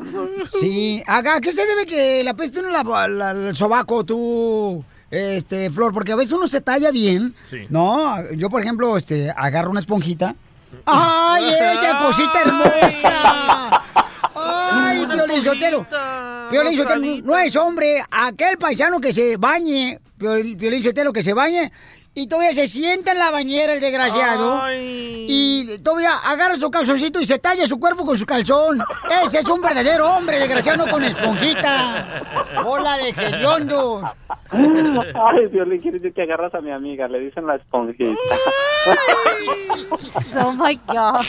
Sí, ¿a qué se debe que le apeste uno la- la- el sobaco, tú, este, Flor? Porque a veces uno se talla bien, Sí. ¿no? Yo, por ejemplo, este, agarro una esponjita. ¡Ay, ella, cosita hermosa! ¡Ay, Piolín Sotelo! Piolín Sotelo, no es hombre, aquel paisano que se bañe, Piol- Piolín Sotelo que se bañe, y todavía se sienta en la bañera el desgraciado, y todavía agarra su calzoncito y se talla su cuerpo con su calzón. Ese es un verdadero hombre, desgraciado, no con esponjita. ¡Bola de hediondo! Ay, Violín, quiere decir que agarras a mi amiga, le dicen la esponjita. Oh my God.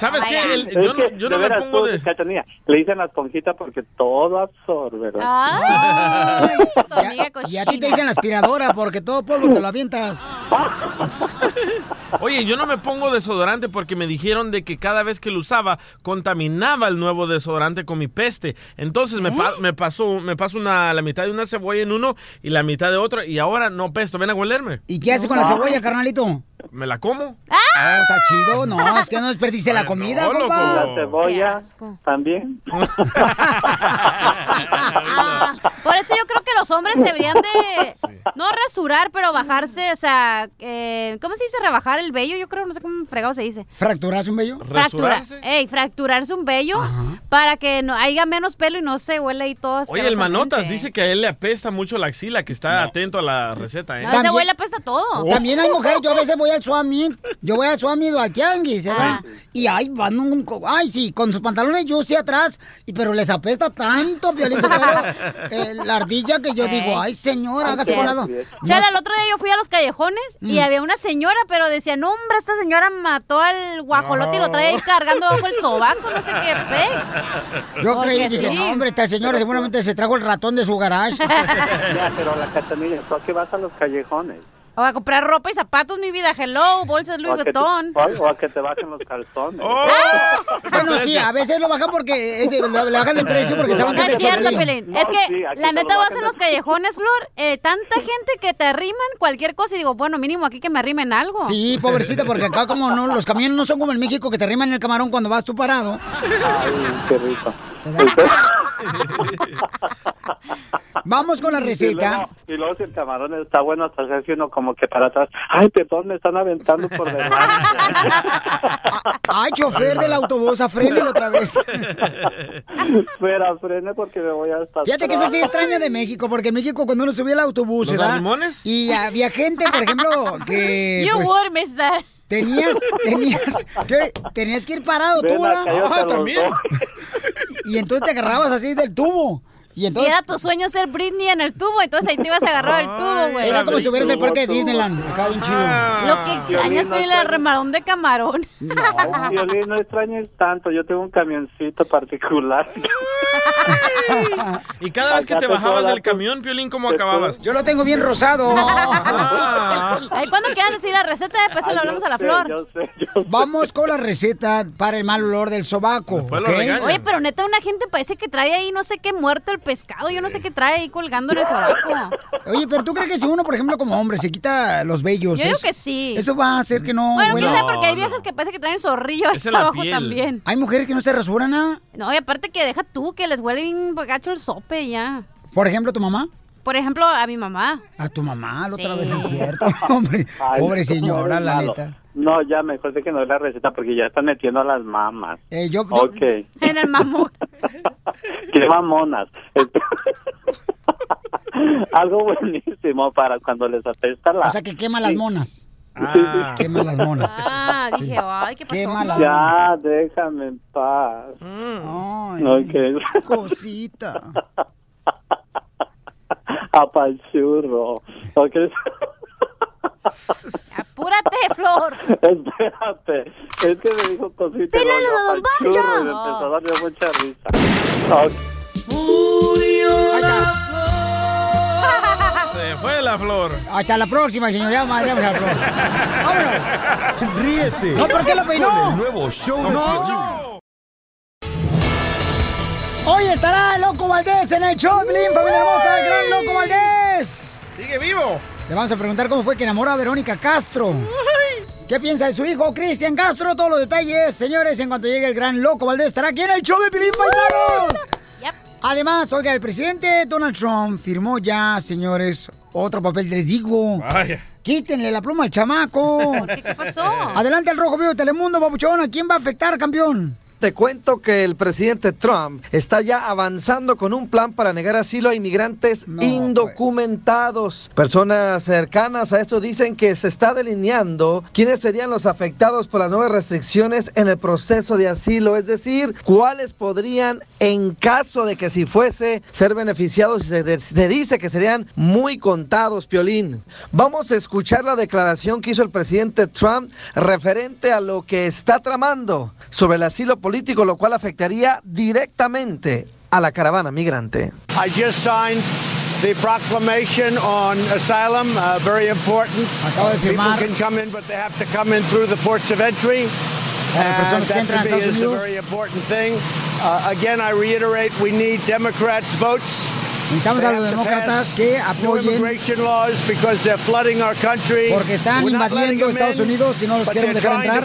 ¿Sabes Ay, qué? El- yo no, que, yo no de me veras, pongo tú, de... Cachanilla, le dicen la esponjita porque todo absorbe, ¿verdad? Ay, tu amiga Y a ti te dicen aspiradora porque todo polvo te lo avientas. Oye, yo no me pongo desodorante porque me dijeron de que cada vez que lo usaba contaminaba el nuevo desodorante con mi peste. Entonces me, pa- me pasó me paso una, la mitad de una cebolla en uno y la mitad de otra y ahora no pesto. Ven a huelerme. ¿Y qué hace con la cebolla, carnalito? ¿Me la como? Oh, está chido. No, es que no desperdice la comida, no, compa. loco. La cebolla también. Ah, por eso yo creo que los hombres deberían de no rasurar, pero bajarse, o sea, eh, ¿cómo se dice? Rebajar el vello, yo creo, no sé cómo fregado se dice. ¿Fracturarse un vello? Fracturar, ey, fracturarse un vello para que no haya menos pelo y no se huele ahí todo Oye, el Manotas dice que a él le apesta mucho la axila, que está atento a la receta, ¿eh? No, ese güey le apesta todo. También hay mujeres, yo a veces voy al Swami, yo voy al Swami o al Tianguis, ¿sabes? Y ahí van un, ay sí, con sus pantalones yo sí atrás, y pero les apesta tanto, Piolín eh, la ardilla que yo digo, ay señora, hágase por un lado. Chela, el otro día yo fui a los callejones y Mm. había una señora, pero decía, no, hombre, esta señora mató al guajolote y lo trae ahí cargando bajo el sobaco, no sé qué pex. Yo Porque creí, dije, sí. no hombre, esta señora seguramente se trajo el ratón de su garage. Ya, pero la Cachanilla, ¿tú a qué vas a los callejones? O a comprar ropa y zapatos, mi vida, hello, bolsas Louis Vuitton. o a que te bajen los calzones. Oh. Bueno, sí, a veces lo bajan porque es de- le, le bajan el precio porque saben que es cierto. Pelín. es que la neta vas en los callejones, Flor, eh, tanta gente que te arriman cualquier cosa y digo, bueno, mínimo aquí que me arrimen algo. Sí, pobrecita, porque acá como no, los camiones no son como en México que te riman el camarón cuando vas tú parado. Ay, qué rico. Vamos con la Y receta. luego, y luego si el camarón está bueno, hasta se hace uno como que para atrás. Ay, perdón, me están aventando por delante. Ay, chofer del autobús, afrénelo otra vez. Espera, frene porque me voy a estar. Fíjate que eso sí extraño de México, porque en México cuando uno subía al autobús, ¿Los ¿verdad? limones? Y había gente, por ejemplo, que... You pues, would miss that. Tenías, tenías, ¿qué? tenías que ir parado tú, ¿verdad? Ah, también. y entonces te agarrabas así del tubo. Y Y era tu sueño ser Britney en el tubo, entonces ahí te ibas a agarrar el tubo, güey. era como si estuvieras en el parque de. Disneyland. Acá bien chido. Lo que extrañas, no pero el extraño. remarón de camarón. No, Violín, no extrañes tanto. Yo tengo un camioncito particular. Y cada vez que te bajabas del camión, Piolín, ¿cómo acababas? Yo lo tengo bien rosado. Ah. Ahí cuando quieran decir la receta, después se Ay, lo hablamos a la flor. Yo sé, yo sé. Vamos con la receta para el mal olor del sobaco. Después. Oye, pero neta, una gente parece que trae ahí no sé qué muerto el pescado. Yo no sé qué trae ahí colgando en el sobaco. Oye, pero tú crees que si uno, por ejemplo, como hombre, se quita los vellos. Yo digo eso- que sí. Eso va a hacer que no. Bueno, sabe, porque hay No, viejas que parece que traen zorrillo ahí abajo piel. también. Hay mujeres que no se rasuran nada. No, y aparte que deja tú que les huele bien gacho el sope ya. Por ejemplo, tu mamá. Por ejemplo, a mi mamá. A tu mamá, la otra vez es cierto. Hombre, Ay, pobre señora, la neta. No, ya mejor de que no es la receta porque ya están metiendo a las mamas. Eh, yo, yo- Ok. En el mamón. Qué mamonas. Algo buenísimo para cuando les apesta la... O sea, que quema las monas. Ah. Quema las monas. Ah, dije, ay, ¿qué pasó? Quema las Ya, déjame en paz. Ay, Ok. cosita. Apachurro. Ok. Apúrate, Flor. Espérate. Es que me dijo cosita. A Don y me empezó a dar mucha risa. Ok. Se fue la flor. Hasta la próxima, señor. Ya madreamos a la flor. Vámonos. Ríete No, ¿por qué lo peinó? con el nuevo show de No. Hoy estará el Loco Valdés en el show, Blin, familia hermosa, el gran Loco Valdés. Sigue vivo. Le vamos a preguntar cómo fue que enamoró a Verónica Castro. ¿Qué piensa de su hijo, Cristian Castro? Todos los detalles, señores, en cuanto llegue el gran Loco Valdés, estará aquí en el show de Pilín Paisanos. Además, oiga, el presidente Donald Trump firmó ya, señores, otro papel, les digo. Vaya. Quítenle la pluma al chamaco. ¿Por qué? ¿Qué pasó? Adelante el Rojo Vivo de Telemundo, papuchón. ¿A quién va a afectar, campeón? Te cuento que el presidente Trump está ya avanzando con un plan para negar asilo a inmigrantes indocumentados. Personas cercanas a esto dicen que se está delineando quiénes serían los afectados por las nuevas restricciones en el proceso de asilo, es decir, cuáles podrían, en caso de que si fuese, ser beneficiados y se, se dice que serían muy contados, Piolín. Vamos a escuchar la declaración que hizo el presidente Trump referente a lo que está tramando sobre el asilo político, lo cual afectaría directamente a la caravana migrante. I just signed the proclamation on asylum, uh, very important. People can come in, but they have to come in through the ports of entry. And that to me is a very important thing. Uh, again, I reiterate, we need Democrats' votes. Necesitamos a los demócratas que apoyen porque están invadiendo Estados Unidos y no los quieren dejar entrar.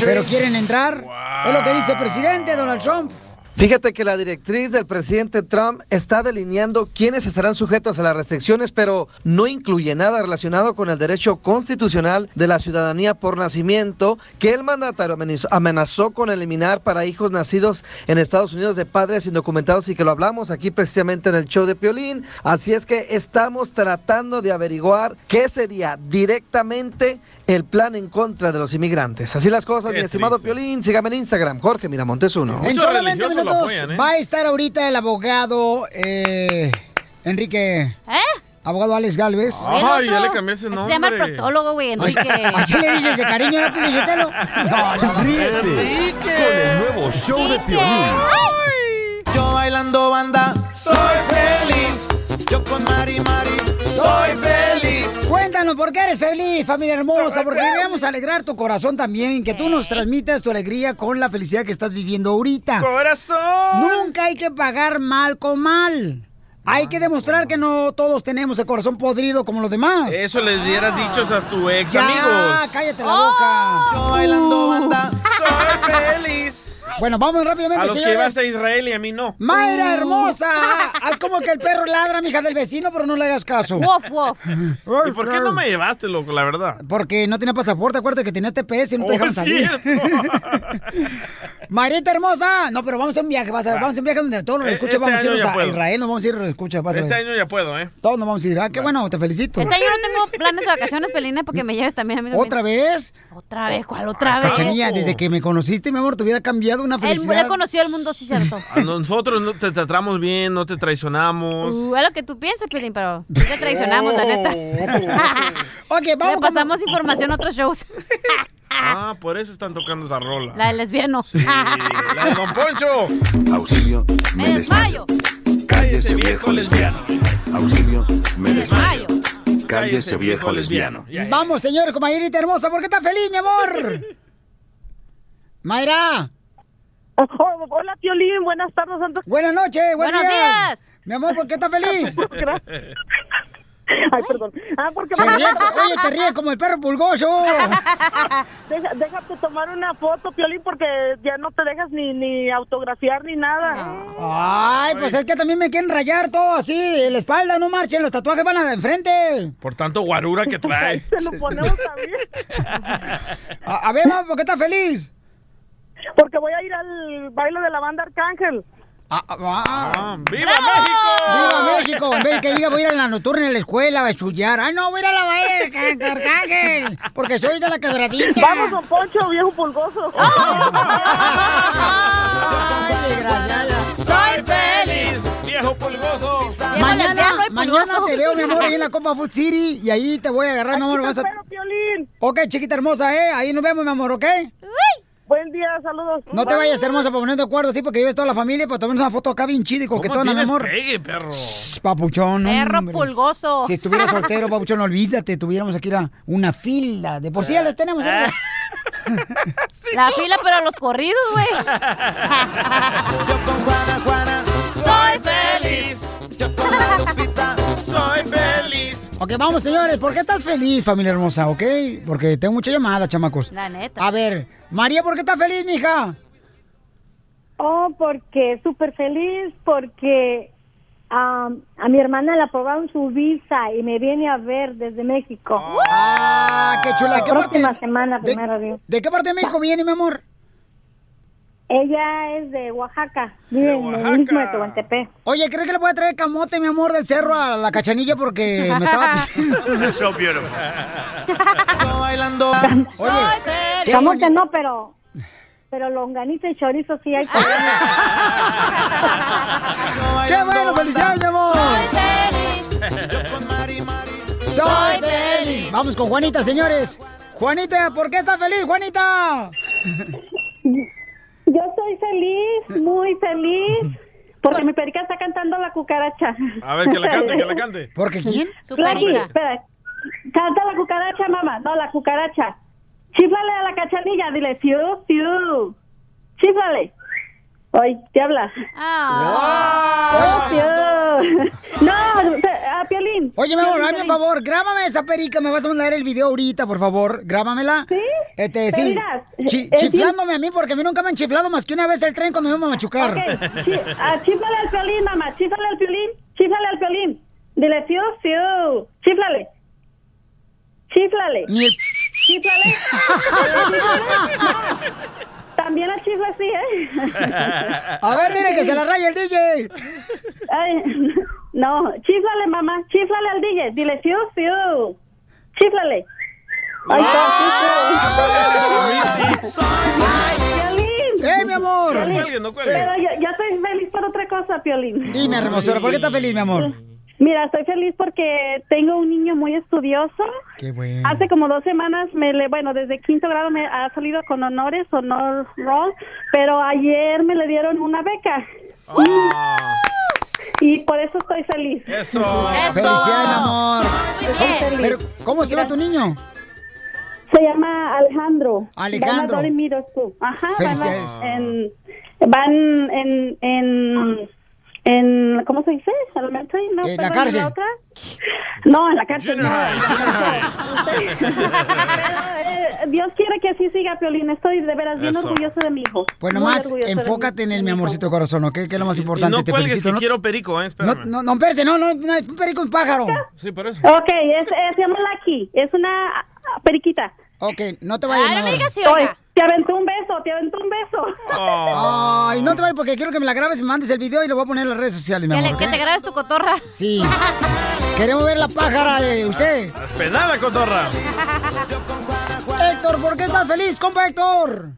Pero quieren entrar. Es lo que dice el presidente Donald Trump. Fíjate que la directriz del presidente Trump está delineando quiénes estarán sujetos a las restricciones, pero no incluye nada relacionado con el derecho constitucional de la ciudadanía por nacimiento que el mandatario amenazó con eliminar para hijos nacidos en Estados Unidos de padres indocumentados y que lo hablamos aquí precisamente en el show de Piolín. Así es que estamos tratando de averiguar qué sería directamente el plan en contra de los inmigrantes. Así las cosas, Qué mi estimado triste. Piolín. Sígame en Instagram, Jorge Miramontes uno. En solamente apoyan, ¿eh? va a estar ahorita el abogado eh, Enrique. ¿Eh? Abogado Alex Galvez. Ay, ya le cambié ese Se llama el nombre. proctólogo, güey, Enrique. ¿A qué le dices de cariño, eh, Piolín Sotelo? Ríete con el nuevo show de Piolín. Yo bailando banda, soy feliz. Yo con Mari Mari, soy feliz. Cuéntanos por qué eres feliz, familia hermosa, porque queremos alegrar tu corazón también, que tú nos transmitas tu alegría con la felicidad que estás viviendo ahorita. ¡Corazón! Nunca hay que pagar mal con mal. Hay que demostrar que no todos tenemos el corazón podrido como los demás. Eso les hubieras dicho a tu ex Ya, amigos. cállate la boca. Yo bailando banda, Soy feliz. Bueno, vamos rápidamente, A los que ibas a Israel y a mí no. Mayra hermosa, haz como que el perro ladra, mija del vecino, pero no le hagas caso. Wof, wof. ¿Y por qué no me llevaste, loco, la verdad? Porque no tenía pasaporte, acuérdate que tenía TPS y no te Oh, dejaban salir. cierto. Marita hermosa, no, pero vamos a un viaje, vas a ver, vamos a un viaje donde todos nos Eh, escuchan, este vamos a irnos a puedo. Israel, nos vamos a ir, escucha, vas a Este ver. año ya puedo, ¿eh? Todos nos vamos a ir. Ah, qué bueno, te felicito. Este año no tengo planes de vacaciones, Pelina, porque me lleves también a mí. ¿Otra vez? ¿Otra vez? ¿Cuál otra vez? Cachanilla, desde que me conociste, mi amor, tu vida ha cambiado una Él felicidad. le conoció el mundo, sí, cierto. A nosotros no te tratamos bien, no te traicionamos. Uh, es lo que tú piensas, Pelín, pero sí te traicionamos, la neta. ok, vamos. Le pasamos información a otros shows. Ah, por eso están tocando esa rola. La del lesbiano. La de Don Poncho. Auxilio, Me desmayo. cállese viejo lesbiano. Auxilio, me desmayo. Cállese viejo lesbiano. Vamos, señor, con Mayrita hermosa, ¿por qué estás feliz, mi amor? Mayra. hola, Piolín, buenas tardes. Santos. Buenas noches, buenos, Buenos días. Mi amor, ¿por qué estás feliz? Ay, perdón. Ah, porque Se ríe- oye, te ríes como el perro pulgoso. Deja- déjate tomar una foto, Piolín, porque ya no te dejas ni, ni autografiar ni nada. Ay, pues es que también me quieren rayar todo así, en la espalda, no marchen, los tatuajes van a de enfrente. Por tanto guarura que trae. Se lo ponemos también. A, a ver, mamá, ¿por qué estás feliz? Porque voy a ir al baile de la banda Arcángel. ¡Viva México! ¡Viva México! En vez que diga voy a ir a la nocturna en la escuela a estudiar. ¡Ay, no, voy a ir a la Carcángel! Porque soy de la quebradita. Vamos, don Poncho, viejo pulgoso. Soy feliz. Viejo pulgoso. Mañana, mañana te veo, mi amor, ahí en la Copa Food City y ahí te voy a agarrar, mi amor. Vas a... Ok, chiquita hermosa, ¿eh? Ahí nos vemos, mi amor, ¿ok? Buen día, saludos. No te vayas, hermosa, para poner de acuerdo, sí, porque lleves toda la familia, pues tomemos una foto acá bien chida y coquetona, mi amor. pegue, perro? Shh, Papuchón, Perro hombre. pulgoso. Si estuviera soltero, papuchón, olvídate, tuviéramos aquí una, una fila. De por sí ya la tenemos. ¿eh? La fila, pero los corridos, güey. Soy feliz. Soy feliz. Ok, vamos, señores. ¿Por qué estás feliz, familia hermosa? ¿Ok? Porque tengo mucha llamada, chamacos. La neta. A ver, María, ¿por qué estás feliz, mija? Oh, porque súper feliz, porque a mi hermana le aprobaron su visa y me viene a ver desde México. ¡Ah, qué chula! La ¿Qué parte- próxima semana, de- primero Dios. ¿De qué parte de México viene, mi amor? Ella es de Oaxaca, vive en el mismo de Tehuantepec. Oye, ¿crees que le voy a traer camote, mi amor, del cerro a la cachanilla? Porque me estaba pidiendo. So beautiful. bailando. Oye, qué Camote no, pero pero longaniza y chorizo sí hay. ¡Qué bueno! ¡Felicidades, mi amor! ¡Soy feliz! Vamos con Juanita, señores. Juanita, ¿por qué estás feliz, Juanita? Yo estoy feliz, muy feliz, porque mi perica está cantando la cucaracha. A ver, que la cante, que la cante. ¿Por qué quién? Su Espera, canta la cucaracha, mamá. No, la cucaracha. Chíflale a la cachanilla, dile, fiu, fiu. Chíflale. Ay, ¿qué hablas? Ah. Oh, fiu. No, a Piolín. Oye, mi amor, hazme un favor, grábame esa perica, me vas a mandar el video ahorita, por favor, grábamela. ¿Sí? Este, sí. Eh, chiflándome a mí, porque a mí nunca me han chiflado más que una vez el tren cuando me iba a machucar. Ok, chi- ah, chíflale al Piolín, mamá. Chíflale al Piolín. Chíflale al Piolín. Dile, fiu, fiu. Chíflale. Dile, chíflale. No. También la chifla así, ¿eh? A ver, dile que se la raya el DJ. Ay, no, chiflale, mamá. Chiflale al DJ. Dile, fiu, fiu. Chiflale. Ay, Piolín. ¡Eh, mi amor! Piolín. No cuelgues, no cuelgues. Pero yo, yo estoy feliz por otra cosa, Piolín. Dime, hermosura, ¿por qué estás feliz, mi amor? Mira, estoy feliz porque tengo un niño muy estudioso. Qué bueno. Hace como dos semanas, me le, bueno, desde quinto grado me ha salido con honores, honor roll, pero ayer me le dieron una beca. Y por eso estoy feliz. Eso. Felicidades, mi amor. bien. Pero, ¿cómo se llama tu niño? Se llama Alejandro. Alejandro. Van a. Ajá, van, a- Felicidades. en, van en, en, en, ¿cómo se dice? Elementary, ¿no? En la cárcel. otra? No, en la cárcel no. Dios quiere que así siga, Piolín. Estoy de veras bien Eso. orgulloso de mi hijo. Pues nomás enfócate en el mi amorcito corazón, ¿ok? Que es lo más Y importante. no Te felicito. que No, quiero perico, ¿eh? no, Espérame. no, no, espérate, no, no, no, un perico, un pájaro. Sí, por eso. Ok, es, es- se llama Lucky. Es una ah, periquita. Ok, no te vayas, mi amor. Oye, Te aventó un beso, te aventó un beso. Ay, no te vayas porque quiero que me la grabes y me mandes el video y lo voy a poner en las redes sociales, mi Que, amor. que te grabes tu cotorra. Sí. Queremos ver la pájara de usted. Pedala, cotorra. Héctor, ¿por qué estás feliz, compa Héctor?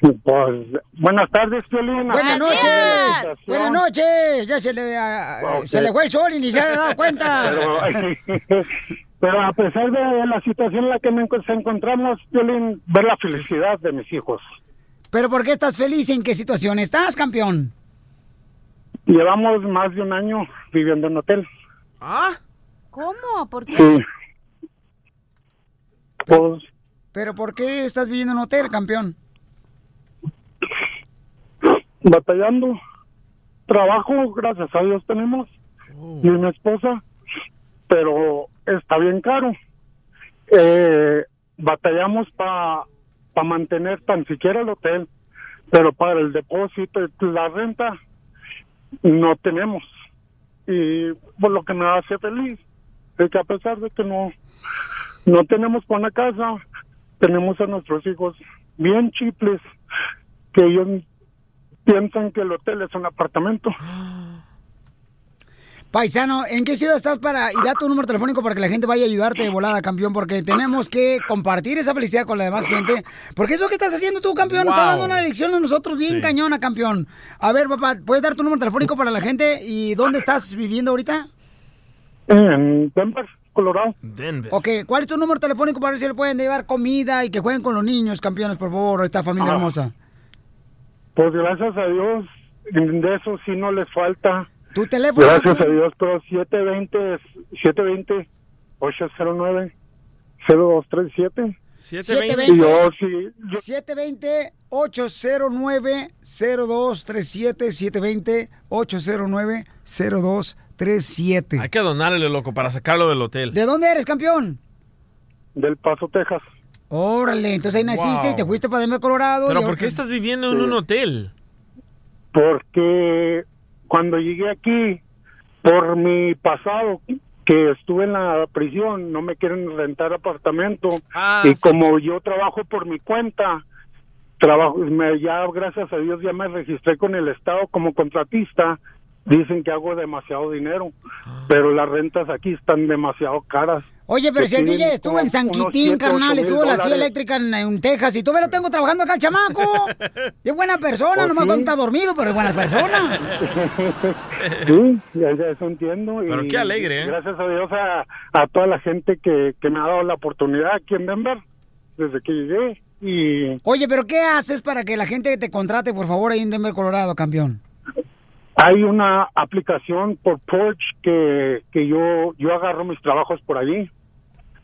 Pues, buenas tardes, Piolín. Buenas noches. Buenas noches. Ya se le, ah, se le fue el sol y ni se ha dado cuenta. Pero, pero a pesar de la situación en la que nos encontramos, Piolín, ver la felicidad de mis hijos. Pero ¿por qué estás feliz? ¿En qué situación estás, campeón? Llevamos más de un año viviendo en hotel. ¿Ah? ¿Cómo? ¿Por qué? Sí. Pues, ¿Pero por qué estás viviendo en hotel, campeón? batallando. Trabajo, gracias a Dios tenemos. Y mi esposa, pero está bien caro. Eh, batallamos para mantener tan siquiera el hotel, pero para el depósito la renta no tenemos. Y por lo que me hace feliz es que a pesar de que no, no tenemos una casa, tenemos a nuestros hijos bien chiples, que ellos piensan que el hotel es un apartamento. Paisano, ¿en qué ciudad estás para y da tu número telefónico para que la gente vaya a ayudarte de volada, campeón? Porque tenemos que compartir esa felicidad con la demás gente. Porque eso que estás haciendo tú, campeón, nos está Wow. dando una lección a nosotros bien cañona, campeón. A ver, papá, ¿puedes dar tu número telefónico para la gente y dónde estás viviendo ahorita? En Denver, Colorado. Denver. Ok, ¿cuál es tu número telefónico para ver si le pueden llevar comida y que jueguen con los niños, campeones, por favor, esta familia Ah. hermosa? Pues gracias a Dios, de eso sí no les falta. ¿Tu teléfono? Gracias a Dios, pero 720 es 720 809 0237. 720. Y yo sí, yo 720-809-0237. 720-809-0237. Hay que donarle, loco, para sacarlo del hotel. ¿De dónde eres, campeón? Del Paso, Texas. Órale, entonces ahí naciste Wow. y te fuiste para Denver, Colorado. Pero ¿por qué estás viviendo en un hotel? Porque cuando llegué aquí, por mi pasado, que estuve en la prisión, no me quieren rentar apartamento. Ah, y sí. como yo trabajo por mi cuenta, trabajo, me, ya gracias a Dios ya me registré con el Estado como contratista. Dicen que hago demasiado dinero, Ah. pero las rentas aquí están demasiado caras. Oye, pero si el DJ estuvo en San siete, carnal, estuvo en la silla eléctrica en, en Texas y tú me lo tengo trabajando acá el chamaco. Es buena persona, nomás cuando está dormido, pero es buena persona. Sí, ya, ya eso entiendo. Pero y qué alegre, ¿eh? Gracias a Dios a, a toda la gente que, que me ha dado la oportunidad aquí en Denver desde que llegué. Y Oye, pero ¿qué haces para que la gente te contrate, por favor, ahí en Denver, Colorado, campeón? Hay una aplicación por Porch que, que yo, yo agarro mis trabajos por allí.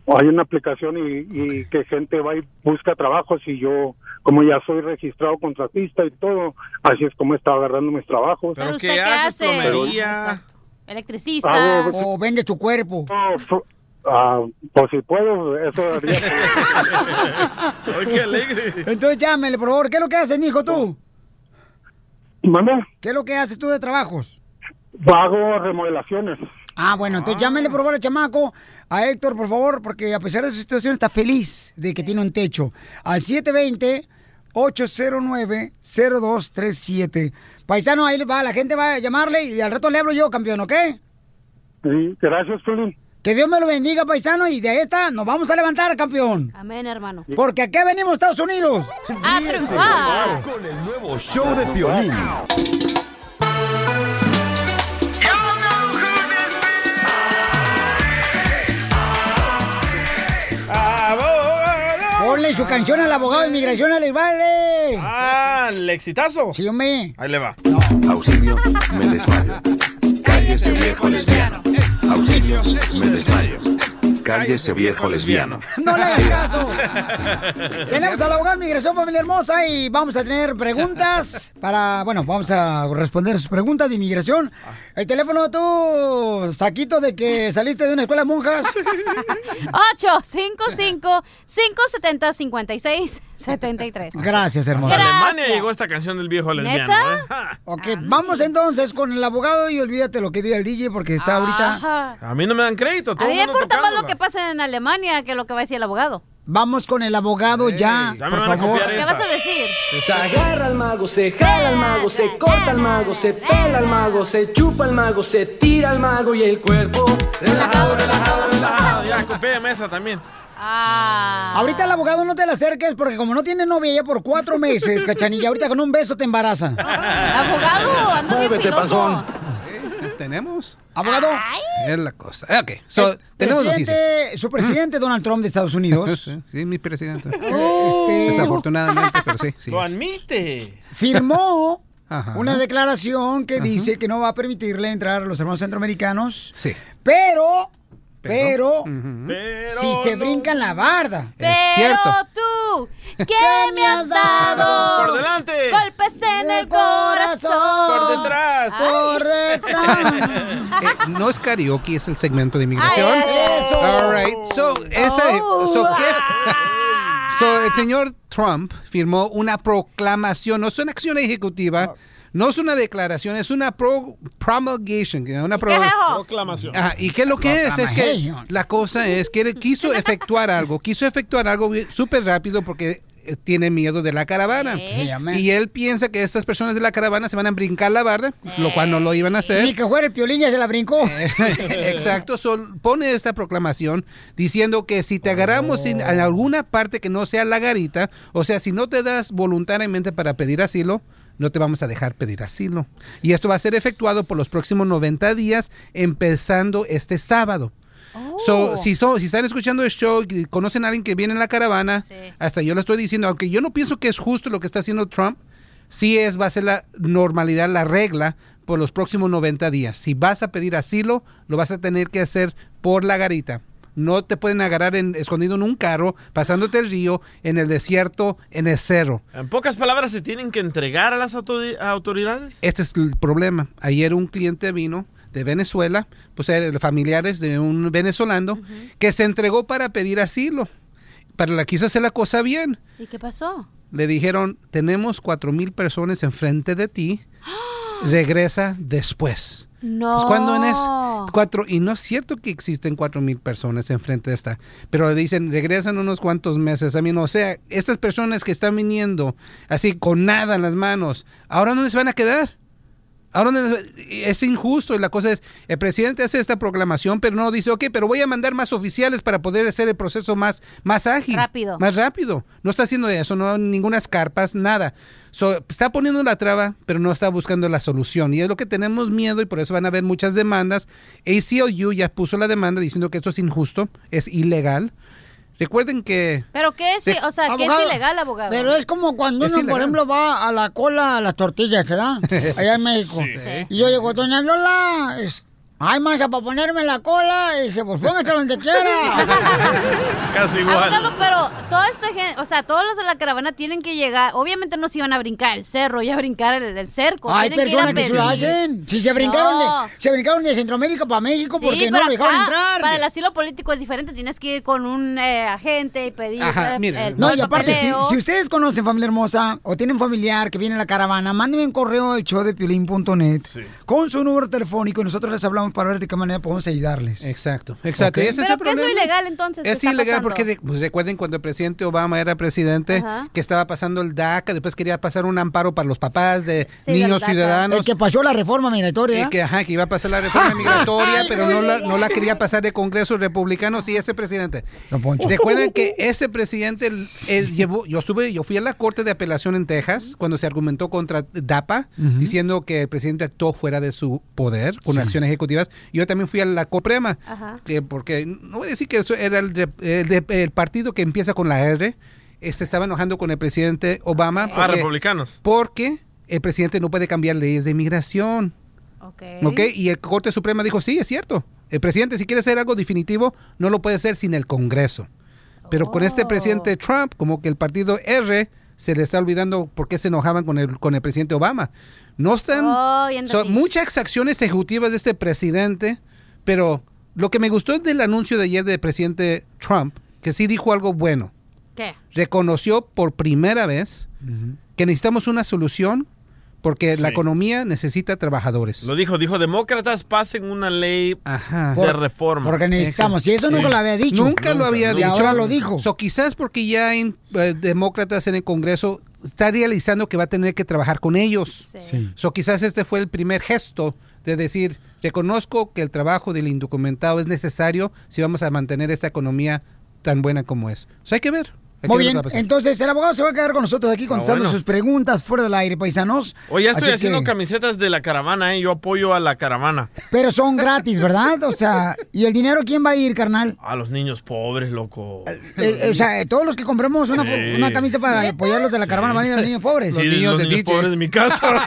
Hay una aplicación y, y que gente va y busca trabajos y yo, como ya soy registrado contratista y todo, así es como he estado agarrando mis trabajos. ¿Pero usted qué hace? Electricista. Ah, O vende tu cuerpo. Ah, pues si puedo, eso. Ay, qué alegre. Entonces llámele, por favor. ¿Qué es lo que haces, mijo, tú? ¿Manda? ¿Qué es lo que haces tú de trabajos? Hago remodelaciones. Ah, bueno, entonces llámele, por favor, al chamaco, a Héctor, por favor, porque a pesar de su situación está feliz de que tiene un techo. Al 720-809-0237. Paisano, ahí va, la gente va a llamarle y al rato le hablo yo, campeón, ¿ok? Sí, gracias, Piolín. Que Dios me lo bendiga, paisano, y de esta nos vamos a levantar, campeón. Amén, hermano. Porque aquí venimos, Estados Unidos. A triunfar. Con el nuevo show de Piolín. Ponle su canción al abogado de inmigración, Ale, vale. Ah, el exitazo. Sí, hombre. Ahí le va. Auxilio, me desmayo. Cállese viejo lesbiano. Auxilio, me desmayo. Cállese viejo lesbiano. No le hagas caso. Tenemos al abogado de inmigración, familia hermosa, y vamos a tener preguntas para, bueno, vamos a responder sus preguntas de inmigración. El teléfono tú, saquito de que saliste de una escuela de monjas. 855-570-5673. Gracias, hermosa. Alemania llegó esta canción del viejo lesbiano. ¿eh? Ok, vamos entonces con el abogado y olvídate lo que diga el DJ porque está ahorita. Ajá. A mí no me dan crédito. A Todo mí el me mundo importa más lo que pasa en Alemania que lo que va a decir el abogado. Vamos con el abogado ya, ya por favor. ¿Qué vas a decir? Se agarra al mago, se jala al mago, se corta al mago, se pela al mago, se chupa al mago, se tira al mago y el cuerpo relajado, relajado, relajado. Ya, copéame esa también. Ah. Ahorita el abogado no te le acerques porque como no tiene novia ya por cuatro meses, cachanilla, ahorita con un beso te embaraza. Abogado, anda bien Muévete, panzón. ¿Tenemos? Abogado. Es la cosa. Ok, so, El tenemos noticias. su presidente Donald Trump de Estados Unidos Sí, mi presidente. Este- Desafortunadamente, pero sí. sí Lo admite. firmó Ajá. una declaración que dice que no va a permitirle entrar a los hermanos centroamericanos, Sí. pero, pero, Pero si se no- brincan la barda. Pero cierto. tú, ¿qué me has dado? Por delante. Golpes en el corazón. Por detrás. Por detrás. Eh, no es karaoke, es el segmento de inmigración. Ay, ay, Eso. All right. So, ese, Oh. so, ¿qué? So, el señor Trump firmó una proclamación, no es una acción ejecutiva, no es una declaración, es una pro, promulgation, una pro- ¿Qué es eso? Proclamación. Ajá, y qué es lo que es, es que la cosa es que él quiso efectuar algo, quiso efectuar algo súper rápido porque eh, tiene miedo de la caravana. Y él piensa que estas personas de la caravana se van a brincar la barda, lo cual no lo iban a hacer. Ni que fuera el piolín ya se la brincó. Exacto, sol- pone esta proclamación diciendo que si te agarramos en, en alguna parte que no sea la garita, o sea, si no te das voluntariamente para pedir asilo, no te vamos a dejar pedir asilo. Y esto va a ser efectuado por los próximos 90 días, empezando este sábado. So, si, so- si están escuchando el show y conocen a alguien que viene en la caravana, hasta yo lo estoy diciendo, aunque yo no pienso que es justo lo que está haciendo Trump, sí es, va a ser la normalidad, la regla por los próximos 90 días. Si vas a pedir asilo, lo vas a tener que hacer por la garita. No te pueden agarrar en, escondido en un carro, pasándote el río, en el desierto, en el cerro. En pocas palabras, ¿se tienen que entregar a las autori- autoridades? Este es el problema. Ayer un cliente vino de Venezuela, pues eran familiares de un venezolano, que se entregó para pedir asilo. Pero la quiso hacer la cosa bien. ¿Y qué pasó? Le dijeron, tenemos cuatro mil personas enfrente de ti, regresa después. No. Pues cuando en es cuatro, y no es cierto que existen cuatro mil personas enfrente de esta, pero le dicen regresan unos cuantos meses. A mí no, o sea, estas personas que están viniendo así con nada en las manos, ahora dónde se van a quedar. Ahora es injusto y la cosa es, el presidente hace esta proclamación, pero no dice, ok, pero voy a mandar más oficiales para poder hacer el proceso más, más ágil. Rápido. Más rápido. No está haciendo eso, no ninguna carpas, nada. So, está poniendo la traba, pero no está buscando la solución. Y es lo que tenemos miedo y por eso van a haber muchas demandas. ACLU ya puso la demanda diciendo que esto es injusto, es ilegal. Recuerden que... ¿Pero qué es? Sí. O sea, ¿qué Abogado, es ilegal, abogado? Pero es como cuando Es uno, por ejemplo, va a la cola a las tortillas, ¿verdad? Allá en México. Y yo digo, doña Lola, es- ay, mancha, para ponerme la cola, y dice, pues póngase donde quiera. Casi Abogado, pero toda esta gente, o sea, todos los de la caravana tienen que llegar, obviamente no se iban a brincar el cerro y a brincar el, el cerco. Hay a personas que, se lo hacen. Si se brincaron, No. de, se brincaron de Centroamérica para México Sí, porque no pero lo dejaron entrar. Para el asilo político es diferente, tienes que ir con un eh, agente y pedir Ajá, eh, mira. el- No, y el aparte, si, ustedes conocen familia hermosa o tienen familiar que viene en la caravana, mándenme un correo al show de piolín.net con su número telefónico y nosotros les hablamos para ver de qué manera podemos ayudarles. Exacto, exacto. Ok. Y ese es ¿Pero el qué es lo problema. ilegal entonces? Es ilegal pasando? porque pues, recuerden cuando el presidente Obama era presidente, Ajá. que estaba pasando el DACA, después quería pasar un amparo para los papás de Sí, niños ciudadanos. El que pasó la reforma migratoria. Que, ajá, que iba a pasar la reforma migratoria, pero no la, no la quería pasar de Congreso republicano, sí, ese presidente. Recuerden que ese presidente él- él llevó, yo estuve, yo fui a la Corte de Apelación en Texas cuando se argumentó contra DAPA, diciendo que el presidente actuó fuera de su poder con Sí. acciones Yo también fui a la Coprema, Ajá. que porque no voy a decir que eso era el, de- el de- el partido que empieza con la R, eh, se estaba enojando con el presidente Obama. Ah, porque- republicanos. Porque el presidente no puede cambiar leyes de inmigración. ¿Ok? Y el Corte Suprema dijo, sí, es cierto. El presidente, si quiere hacer algo definitivo, no lo puede hacer sin el Congreso. Pero con este presidente Trump, como que el partido R se le está olvidando por qué se enojaban con el, con el presidente Obama. No están... Oh, son muchas acciones ejecutivas de este presidente, pero lo que me gustó del anuncio de ayer del presidente Trump, que sí dijo algo bueno. ¿Qué? Reconoció por primera vez que necesitamos una solución porque la economía necesita trabajadores. Lo dijo, dijo, demócratas pasen una ley de Por- reforma. porque necesitamos, y eso nunca lo había dicho. Nunca, lo había dicho. ahora lo dijo. So, quizás porque ya hay eh, demócratas en el Congreso, está realizando que va a tener que trabajar con ellos. Sí. So, quizás este fue el primer gesto de decir, reconozco que el trabajo del indocumentado es necesario si vamos a mantener esta economía tan buena como es. So, hay que ver. Muy bien, entonces el abogado se va a quedar con nosotros aquí contestando bueno. sus preguntas fuera del aire, paisanos. Oye, ya estoy Así haciendo que- camisetas de la caravana, ¿eh? Yo apoyo a la caravana. Pero son gratis, ¿verdad? O sea, ¿y el dinero quién va a ir, carnal? A los niños pobres, loco. Eh, o sea, todos los que compremos una, Sí. una camisa para apoyarlos de la caravana van a ir a los niños pobres. Sí, los niños pobres de mi casa.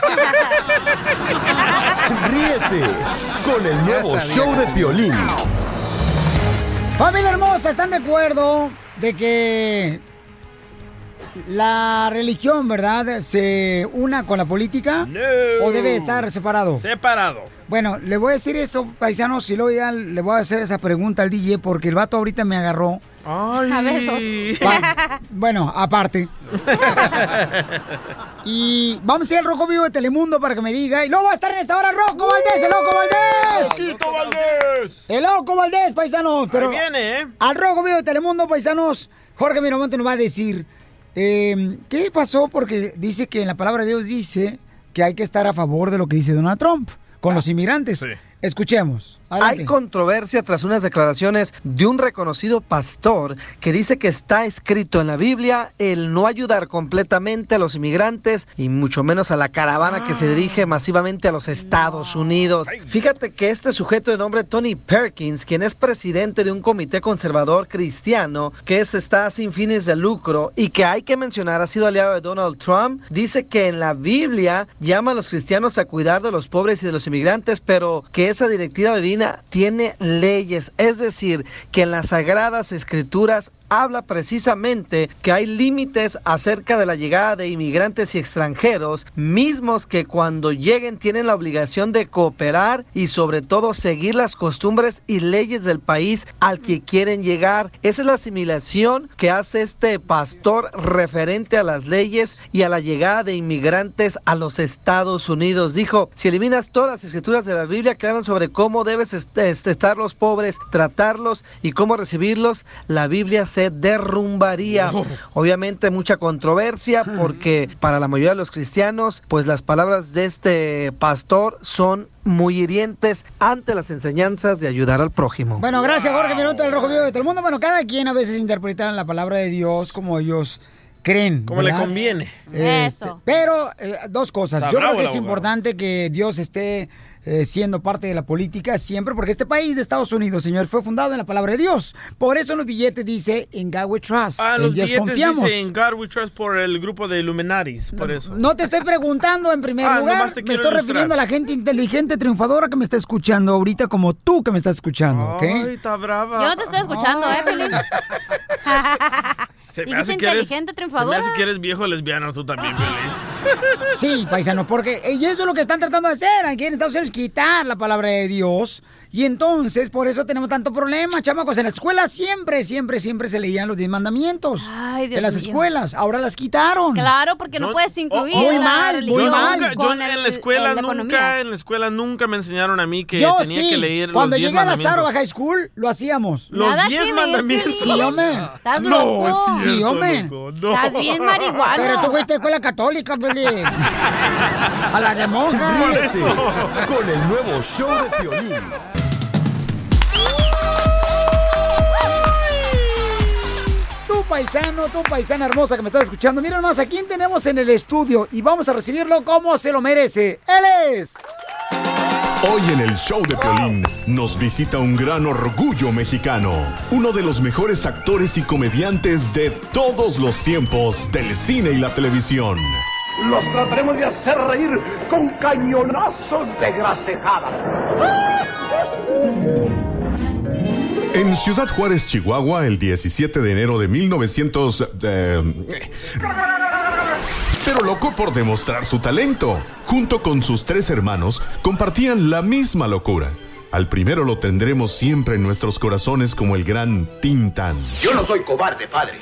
Ríete con el nuevo sabía. show de Piolín. Familia hermosa, ¿están de acuerdo de que la religión, verdad, se una con la política? ¿O debe estar separado? Separado. Bueno, le voy a decir esto, paisanos, y luego ya le voy a hacer esa pregunta al DJ porque el vato ahorita me agarró. Ay. A besos. Bueno, aparte. Y vamos a ir al Rojo Vivo de Telemundo para que me diga. Y luego va a estar en esta hora Rocco Valdés, el Loco Valdés. Loquito Valdés. El Loco Valdés, paisanos. Pero Ahí viene, ¿eh? al Rojo Vivo de Telemundo, paisanos, Jorge Miramonte nos va a decir eh, ¿qué pasó? Porque dice que en la palabra de Dios dice que hay que estar a favor de lo que dice Donald Trump con los inmigrantes. Escuchemos. Adelante. Hay controversia tras unas declaraciones de un reconocido pastor que dice que está escrito en la Biblia el no ayudar completamente a los inmigrantes y mucho menos a la caravana que se dirige masivamente a los Estados Unidos. Fíjate que este sujeto de nombre Tony Perkins, quien es presidente de un comité conservador cristiano que es, está sin fines de lucro y que hay que mencionar ha sido aliado de Donald Trump, dice que en la Biblia llama a los cristianos a cuidar de los pobres y de los inmigrantes, pero que esa directiva divina tiene leyes, es decir, que en las sagradas escrituras habla precisamente que hay límites acerca de la llegada de inmigrantes y extranjeros, mismos que cuando lleguen tienen la obligación de cooperar y sobre todo seguir las costumbres y leyes del país al que quieren llegar. Esa es la asimilación que hace este pastor referente a las leyes y a la llegada de inmigrantes a los Estados Unidos. Dijo, si eliminas todas las escrituras de la Biblia que hablan sobre cómo debes est- est- estar los pobres, tratarlos y cómo recibirlos, la Biblia se derrumbaría. Oh. Obviamente mucha controversia porque para la mayoría de los cristianos, pues las palabras de este pastor son muy hirientes ante las enseñanzas de ayudar al prójimo. Bueno, gracias, Jorge Minuto del Rojo Vivo de Telemundo. Bueno, cada quien a veces interpreta la palabra de Dios como ellos creen. Como le conviene. Este, Pero, eh, dos cosas. Está Yo bravo creo que el es abogado. importante que Dios esté eh, siendo parte de la política siempre, porque este país de Estados Unidos, señor, fue fundado en la palabra de Dios. Por eso en los billetes dice en God we trust. Ah, en los Dios billetes confiamos. dicen God we trust por el grupo de Illuminaris, por eso. No te estoy preguntando en primer Ah, lugar. Me estoy ilustrar. refiriendo a la gente inteligente, triunfadora que me está escuchando ahorita, como tú que me estás escuchando, ¿ok? Ay, está brava. Yo no te estoy escuchando, ¿eh, Pelín? Se me hace que eres, inteligente, se me triunfadora. hace que eres viejo lesbiano tú también, Piolín. Sí, paisano, porque eh, y eso es lo que están tratando de hacer aquí en Estados Unidos, quitar la palabra de Dios. Y entonces, por eso tenemos tanto problema, chamacos. En la escuela siempre, siempre, siempre se leían los diez mandamientos. Ay, Dios en las mío. escuelas, ahora las quitaron. Claro, porque no puedes incluir muy la mal, muy mal. Nunca- yo en el- la escuela el- la nunca, en la escuela nunca me enseñaron a mí que Yo tenía sí, que leer cuando los 10 llegué a la mandamientos. High School, lo hacíamos. Los Nada 10 que ver, mandamientos. Sí, hombre. Estás No, loco. es Sí, hombre. loco, no. Estás bien marihuana. Pero tú fuiste a escuela católica, Peli. A la de. Ríete con el nuevo show de Piolín. Paisano, tu paisana hermosa que me estás escuchando. Miren más, ¿a quién tenemos en el estudio? Y vamos a recibirlo como se lo merece. ¡Él es! Hoy en el show de Piolín nos visita un gran orgullo mexicano, uno de los mejores actores y comediantes de todos los tiempos del cine y la televisión. Los trataremos de hacer reír con cañonazos de grasejadas. En Ciudad Juárez, Chihuahua, el 17 de enero de 1900... eh, pero loco por demostrar su talento. Junto con sus tres hermanos, compartían la misma locura. Al primero lo tendremos siempre en nuestros corazones como el gran Tintan. Yo no soy cobarde, padre.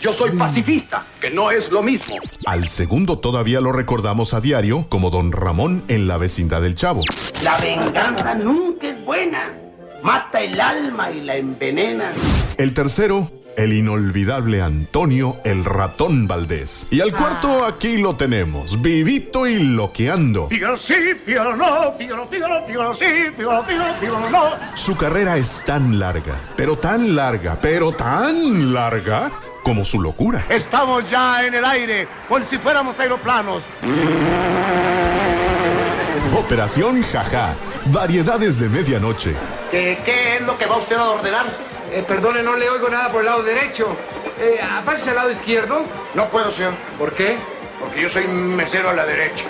Yo soy pacifista, que no es lo mismo. Al segundo todavía lo recordamos a diario como Don Ramón en la vecindad del Chavo. La venganza nunca es buena. Mata el alma y la envenena. El tercero, el inolvidable Antonio el ratón Valdés. Y al cuarto aquí lo tenemos, vivito y loqueando. Sí, no, sí, no. Su carrera es tan larga, pero tan larga, pero tan larga como su locura. Estamos ya en el aire, como si fuéramos aeroplanos. Operación Jaja, variedades de medianoche. ¿Qué, qué es lo que va usted a ordenar? Eh, perdone, no le oigo nada por el lado derecho. Eh, ¿Pásese al lado izquierdo? No puedo, señor. ¿Por qué? Porque yo soy mesero a la derecha.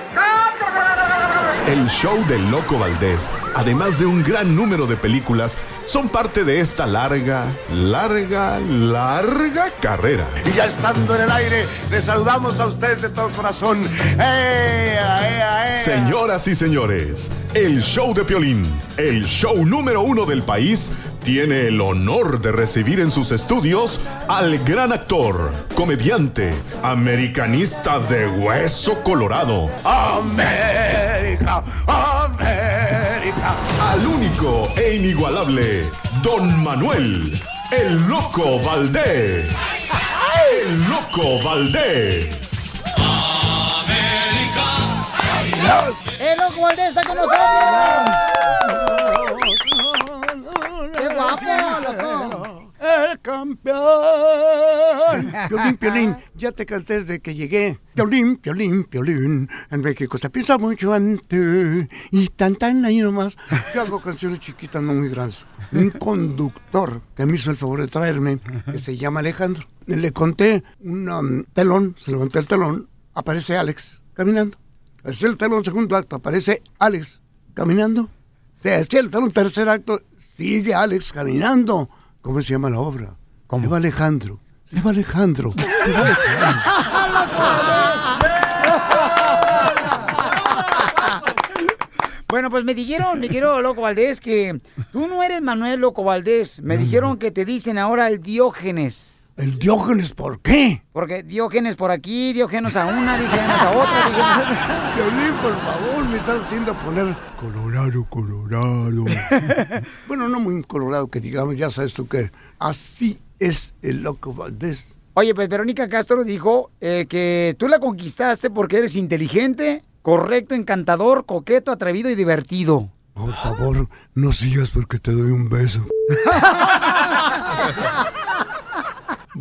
El show del Loco Valdés, además de un gran número de películas, son parte de esta larga, larga, larga carrera. Y ya estando en el aire, le saludamos a usted de todo corazón. ¡Ea, ea, ea! Señoras y señores, el show de Piolín, el show número uno del país, tiene el honor de recibir en sus estudios al gran actor, comediante, americanista de hueso colorado, América, América. al único e inigualable Don Manuel, el Loco Valdés. El Loco Valdés. ¡El loco Valdés está con nosotros! Campeón! Piolín, Piolín, ya te canté desde que llegué. Piolín, Piolín, Piolín. En México se piensa mucho ti. Y tan, tan ahí nomás. Yo hago canciones chiquitas, no muy grandes. Un conductor que me hizo el favor de traerme, que se llama Alejandro. Le conté un um, telón, se levanté el telón, aparece Alex caminando. Así el telón, segundo acto, aparece Alex caminando. Se el telón, tercer acto, sigue Alex caminando. ¿Cómo se llama la obra? Se va Alejandro. Se va Alejandro. Se va Alejandro. Bueno, pues me dijeron, mi querido Loco Valdés, que tú no eres Manuel Loco Valdés. Me dijeron que te dicen ahora el Diógenes. ¿El Diógenes por qué? Porque Diógenes por aquí, Diógenes a una, Diógenes a otra, Diógenes a... Violín, por favor, me estás haciendo poner colorado, colorado. bueno, no muy colorado que digamos, ya sabes tú que así es el Loco Valdés. Oye, pues Verónica Castro dijo eh, que tú la conquistaste porque eres inteligente, correcto, encantador, coqueto, atrevido y divertido. Por favor, no sigas porque te doy un beso.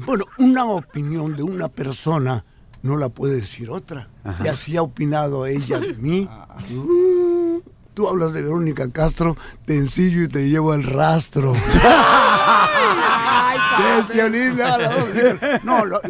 Bueno, una opinión de una persona no la puede decir otra. Y así ha opinado ella de mí. Mm, Tú hablas de Verónica Castro, te ensillo y te llevo al rastro. No, lo- eh,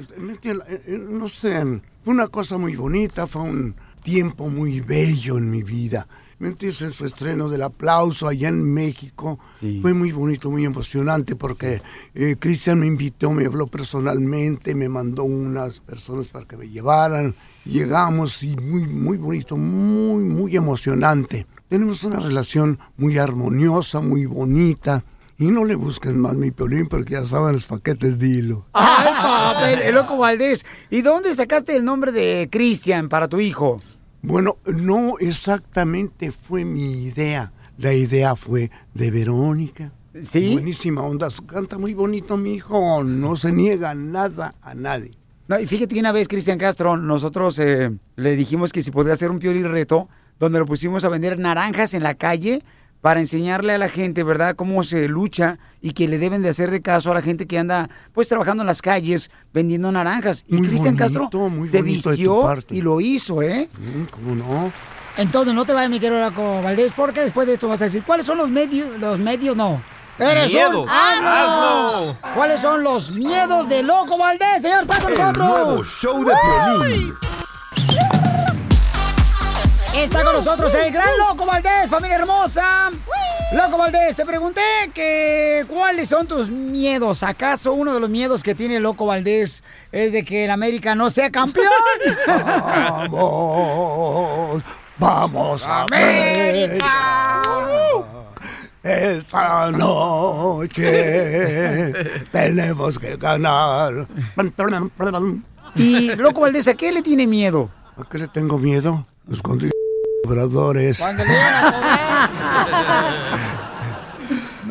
eh, no sé, fue una cosa muy bonita, fue un tiempo muy bello en mi vida. ¿Me entiendes? En su estreno del aplauso allá en México fue muy bonito, muy emocionante porque eh, Cristian me invitó, me habló personalmente, me mandó unas personas para que me llevaran. Llegamos y muy, muy bonito, muy, muy emocionante. Tenemos una relación muy armoniosa, muy bonita. Y no le busques más mi piolín porque ya saben los paquetes de hilo. ¡Ay, papel! El Loco Valdés. ¿Y dónde sacaste el nombre de Cristian para tu hijo? Bueno, no exactamente fue mi idea. La idea fue de Verónica. ¿Sí? Buenísima onda. Canta muy bonito mi hijo. No se niega nada a nadie. No, y fíjate que una vez, Cristian Castro, nosotros eh, le dijimos que si podía hacer un piolín reto, donde lo pusimos a vender naranjas en la calle para enseñarle a la gente, ¿verdad?, cómo se lucha y que le deben de hacer de caso a la gente que anda, pues, trabajando en las calles vendiendo naranjas. Y Cristian Castro muy se bonito de tu vistió parte. y lo hizo, ¿eh? ¿Cómo no? Entonces, no te vayas, mi querido Loco Valdés, porque después de esto vas a decir, ¿cuáles son los medios? Los medios, no. ¡Eres Miedos. un asno! ¿Cuáles son los miedos de Loco Valdés, señor? ¡Está con El nosotros! nuevo show de Piolín. Está con nosotros el gran Loco Valdés, familia hermosa. Loco Valdés, te pregunté que cuáles son tus miedos. ¿Acaso uno de los miedos que tiene Loco Valdés es de que el América no sea campeón? Vamos, vamos América. Esta noche tenemos que ganar. Y Loco Valdés, ¿a qué le tiene miedo? ¿A qué le tengo miedo? Los contigo cobradores.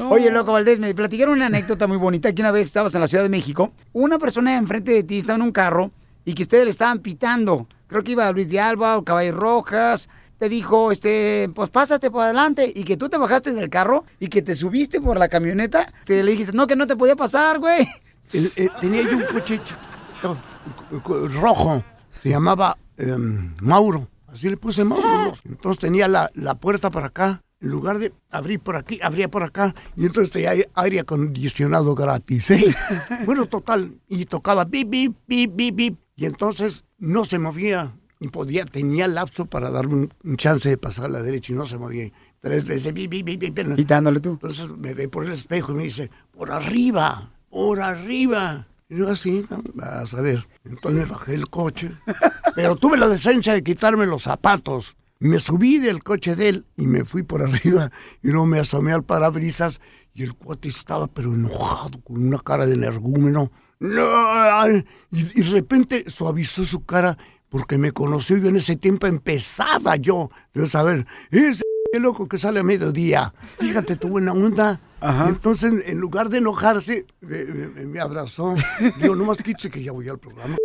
Oye, loco Valdés, me platicaron una anécdota muy bonita que una vez estabas en la Ciudad de México. Una persona enfrente de ti estaba en un carro y que ustedes le estaban pitando. Creo que iba Luis de Alba o Caballos Rojas. Te dijo, este, pues pásate por adelante. Y que tú te bajaste del carro y que te subiste por la camioneta. Te le dijiste, no, que no te podía pasar, güey. Eh, eh, tenía yo un coche chiquito, rojo, se llamaba em, Mauro, así le puse Mauro. Entonces tenía la, la puerta para acá, en lugar de abrir por aquí, abría por acá, y entonces tenía aire- acondicionado gratis. ¿eh? bueno, total, y tocaba bip, bip, bip, bip, bip, y entonces no se movía, y podía, tenía lapso para darme un, un chance de pasar a la derecha, y no se movía. Tres veces, bip, bip, bip, bip. Quitándole tú. Entonces me ve por el espejo y me dice, por arriba, por arriba. Y yo así, vas a ver. Entonces bajé del coche, pero tuve la decencia de quitarme los zapatos. Me subí del coche de él y me fui por arriba y luego me asomé al parabrisas y el cuate estaba pero enojado, con una cara de energúmeno. No, y, y de repente suavizó su cara porque me conoció yo en ese tiempo empezaba yo. Debes saber, ese loco que sale a mediodía. Fíjate tu buena onda. Y entonces, en lugar de enojarse, me, me- me abrazó. Digo, no más quítese que ya voy al programa.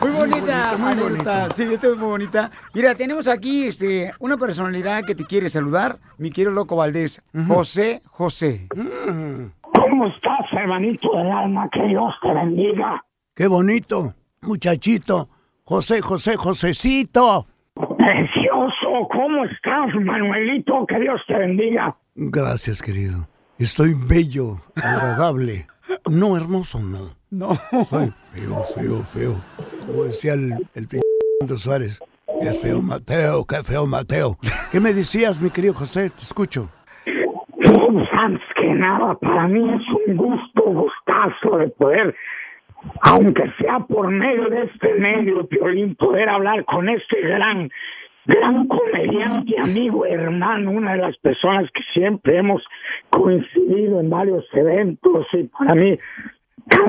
Muy bonita, muy bonita. Sí, esto es muy bonita. Mira, tenemos aquí este, una personalidad que te quiere saludar, mi querido Loco Valdés, José José. ¿Cómo estás, hermanito del alma? Que Dios te bendiga. Qué bonito, muchachito. José, José, Josecito. Precioso, ¿cómo estás, Manuelito? Que Dios te bendiga. Gracias, querido. Estoy bello, agradable. No hermoso, no. No. Soy feo, feo, feo. Como decía el, el p... Suárez. Qué feo Mateo, qué feo Mateo. ¿Qué me decías, mi querido José? Te escucho. Pues, antes que nada, para mí es un gusto, gustazo de poder, aunque sea por medio de este medio, Piolín, poder hablar con este gran, gran comediante, amigo, hermano, una de las personas que siempre hemos coincidido en varios eventos y para mí,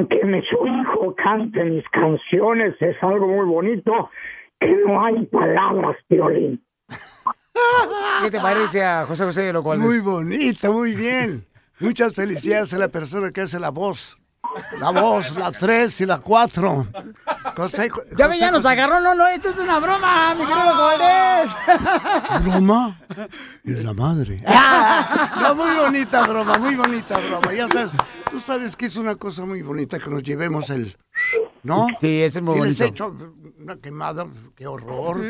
que me su hijo cante mis canciones es algo muy bonito, que no hay palabras, Piolín. ¿Qué te parece a José José Loco Valdés? Muy bonita, muy bien. Muchas felicidades a la persona que hace la voz. La voz, la 3 y la 4. José, Ya ve, ya nos agarró, no, no, esto es una broma, mi querido Loco Valdés. ¿Broma? Es la madre. No, muy bonita broma, muy bonita broma. Ya sabes, tú sabes que es una cosa muy bonita que nos llevemos el... ¿No? Sí, eso es muy les bonito. he hecho una quemada, qué horror.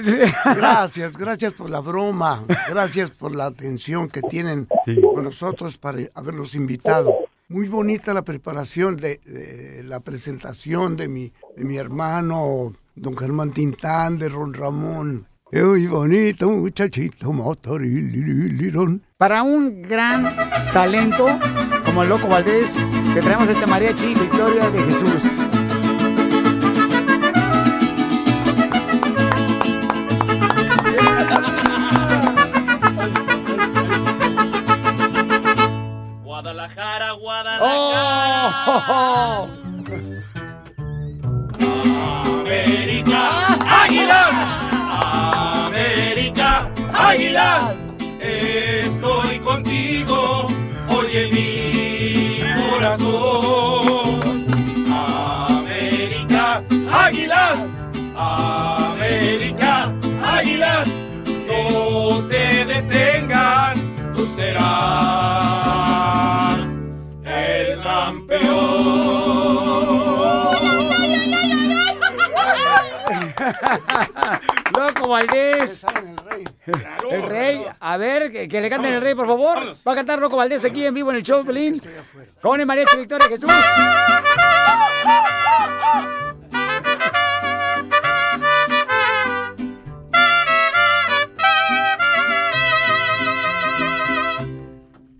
Gracias, gracias por la broma. Gracias por la atención que tienen con nosotros para habernos invitado. Muy bonita la preparación de, la presentación de mi, de mi hermano, don Germán Tintán, de Ron Ramón. Muy bonito, muchachito, motorilirón. Para un gran talento como el Loco Valdés, te traemos este mariachi Victoria de Jesús. Guadalajara, Guadalajara. Oh. América, Loco Valdés. El rey. A ver, que, que le canten el rey, por favor. Va a cantar Loco Valdés aquí en vivo en el show, Pelín. Con el mariachi Victoria Jesús.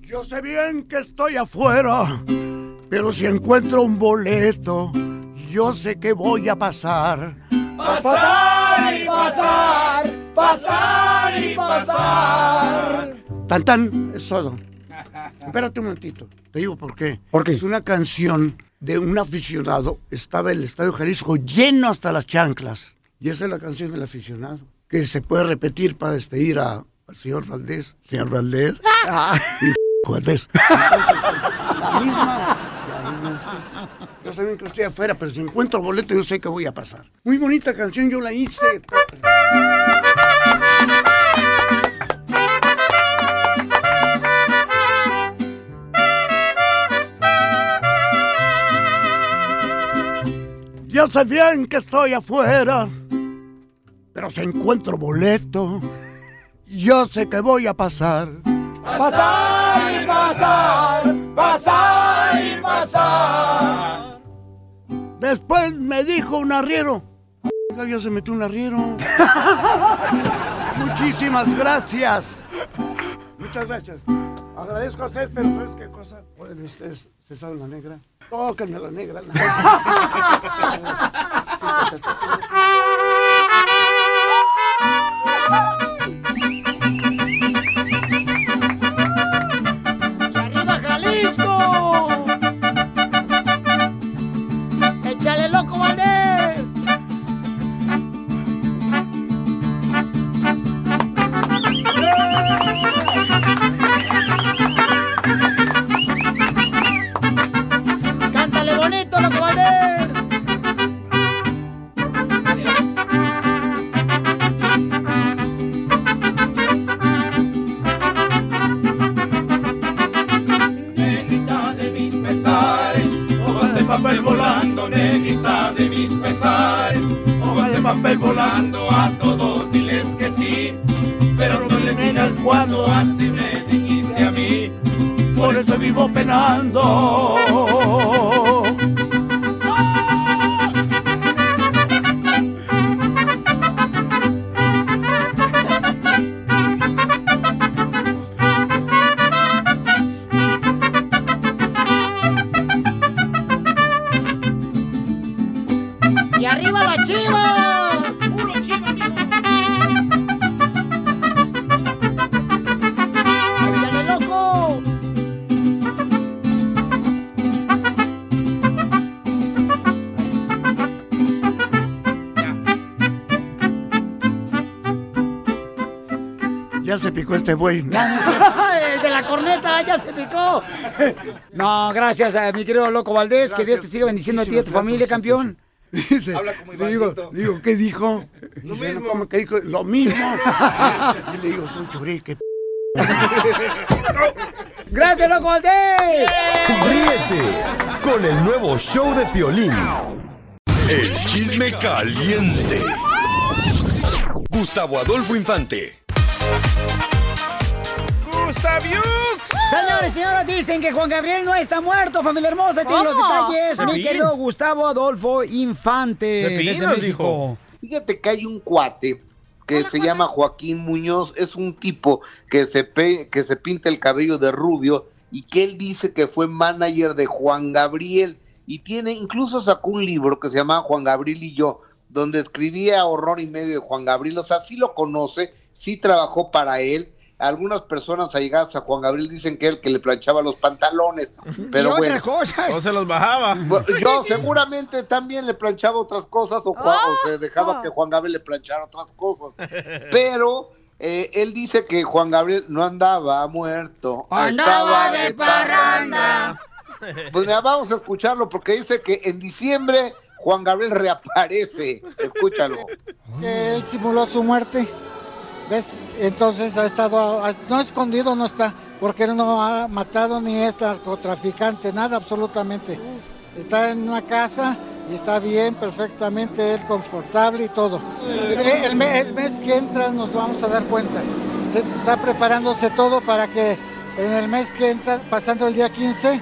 Yo sé bien que estoy afuera, pero si encuentro un boleto, yo sé que voy a pasar. Pasar y pasar, pasar y pasar. Tan tan, es todo. Espérate un momentito. Te digo por qué. ¿Por qué? Es una canción de un aficionado. Estaba el Estadio Jalisco lleno hasta las chanclas. Y esa es la canción del aficionado. Que se puede repetir para despedir a- al señor Valdés. Señor Valdés. Y Valdés. Entonces, la misma. Yo sé bien que estoy afuera, pero si encuentro boleto, yo sé que voy a pasar. Muy bonita canción, yo la hice. Yo sé bien que estoy afuera, pero si encuentro boleto, yo sé que voy a pasar. Pasar y pasar, pasar y pasar. Después me dijo un arriero. "Oiga, Ya se metió un arriero. Muchísimas gracias. Muchas gracias. Agradezco a ustedes, pero ¿sabes qué cosa? Pueden ustedes, ¿se saben la negra? Tóquenme la negra. ¡Arriba Ya se picó este buey. El de la corneta ya se picó. No, gracias a mi querido Loco Valdés. que Dios te siga bendiciendo a ti y a tu familia, campeón. Dice, le digo, digo, ¿qué dijo? Lo mismo. ¿Cómo que dijo? Lo mismo. y le digo, soy chorique. ¡Gracias, Loco Valdés! Ríete con el nuevo show de Piolín. El chisme caliente. Gustavo Adolfo Infante. Señores y señoras, dicen que Juan Gabriel no está muerto, familia hermosa. Y tienen los detalles, mi querido Gustavo Adolfo Infante. Desde México. Fíjate que hay un cuate que se llama Joaquín Muñoz, es un tipo que se, pe- que se pinta el cabello de rubio y que él dice que fue manager de Juan Gabriel y tiene, incluso sacó un libro que se llama Juan Gabriel y yo, donde escribía horror y medio de Juan Gabriel, o sea, sí lo conoce, sí trabajó para él. Algunas personas allegadas a Juan Gabriel dicen que él que le planchaba los pantalones, pero y bueno. otras cosas. O se los bajaba. Yo seguramente también le planchaba otras cosas o, Juan- o se dejaba que Juan Gabriel le planchara otras cosas. Pero eh, él dice que Juan Gabriel no andaba muerto. Andaba de parranda. Pues mira, vamos a escucharlo porque dice que en diciembre Juan Gabriel reaparece. Escúchalo. que él simuló su muerte. ¿Ves? Entonces ha estado, no escondido no está, porque él no ha matado ni es narcotraficante, nada absolutamente. Está en una casa y está bien, perfectamente, él confortable y todo. El, el me- el mes que entra nos vamos a dar cuenta. Está preparándose todo para que en el mes que entra, pasando el día 15,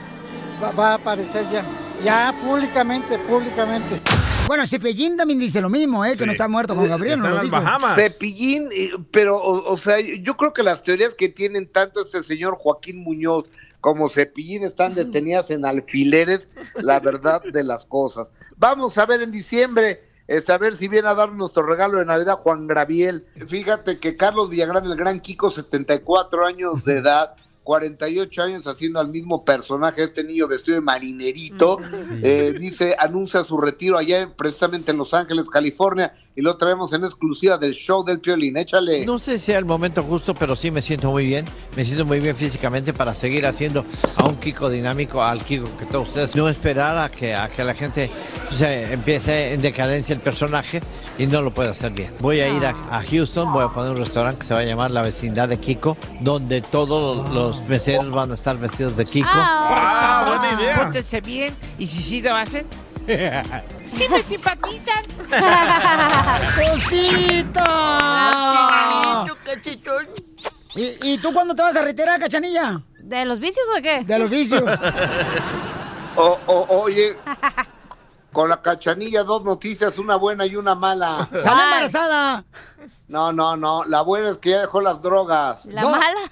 va, va a aparecer ya. Ya públicamente, públicamente. Bueno, Cepillín también dice lo mismo, ¿eh? Que no está muerto Juan Gabriel, no lo dijo. Cepillín, eh, pero, o, o sea, yo creo que las teorías que tienen tanto este señor Joaquín Muñoz como Cepillín están detenidas en alfileres, la verdad de las cosas. Vamos a ver en diciembre, eh, saber si viene a dar nuestro regalo de Navidad Juan Gabriel. Fíjate que Carlos Villagrán, el gran Kiko, 74 años de edad, 48 años haciendo al mismo personaje, este niño vestido de marinerito, eh, dice, anuncia su retiro allá precisamente en Los Ángeles, California, y lo traemos en exclusiva del show del Piolín. Échale. No sé si sea el momento justo, pero sí me siento muy bien. Me siento muy bien físicamente para seguir haciendo a un Kiko dinámico, al Kiko que todos ustedes. No esperar a que, a que la gente se empiece en decadencia el personaje y no lo puede hacer bien. Voy a ir a, a Houston, voy a poner un restaurante que se va a llamar La Vecindad de Kiko, donde todos los meseros van a estar vestidos de Kiko. Ah, buena idea. Pórtense bien y si sí lo hacen, sí me simpatizan. ¡Cosita! ¿Y, ¿Y tú cuándo te vas a retirar, cachanilla? ¿De los vicios o de qué? De los vicios. O- o- oye, con la cachanilla dos noticias, una buena y una mala. ¡Sale embarazada! No, no, no, la buena es que ya dejó las drogas. ¿La mala?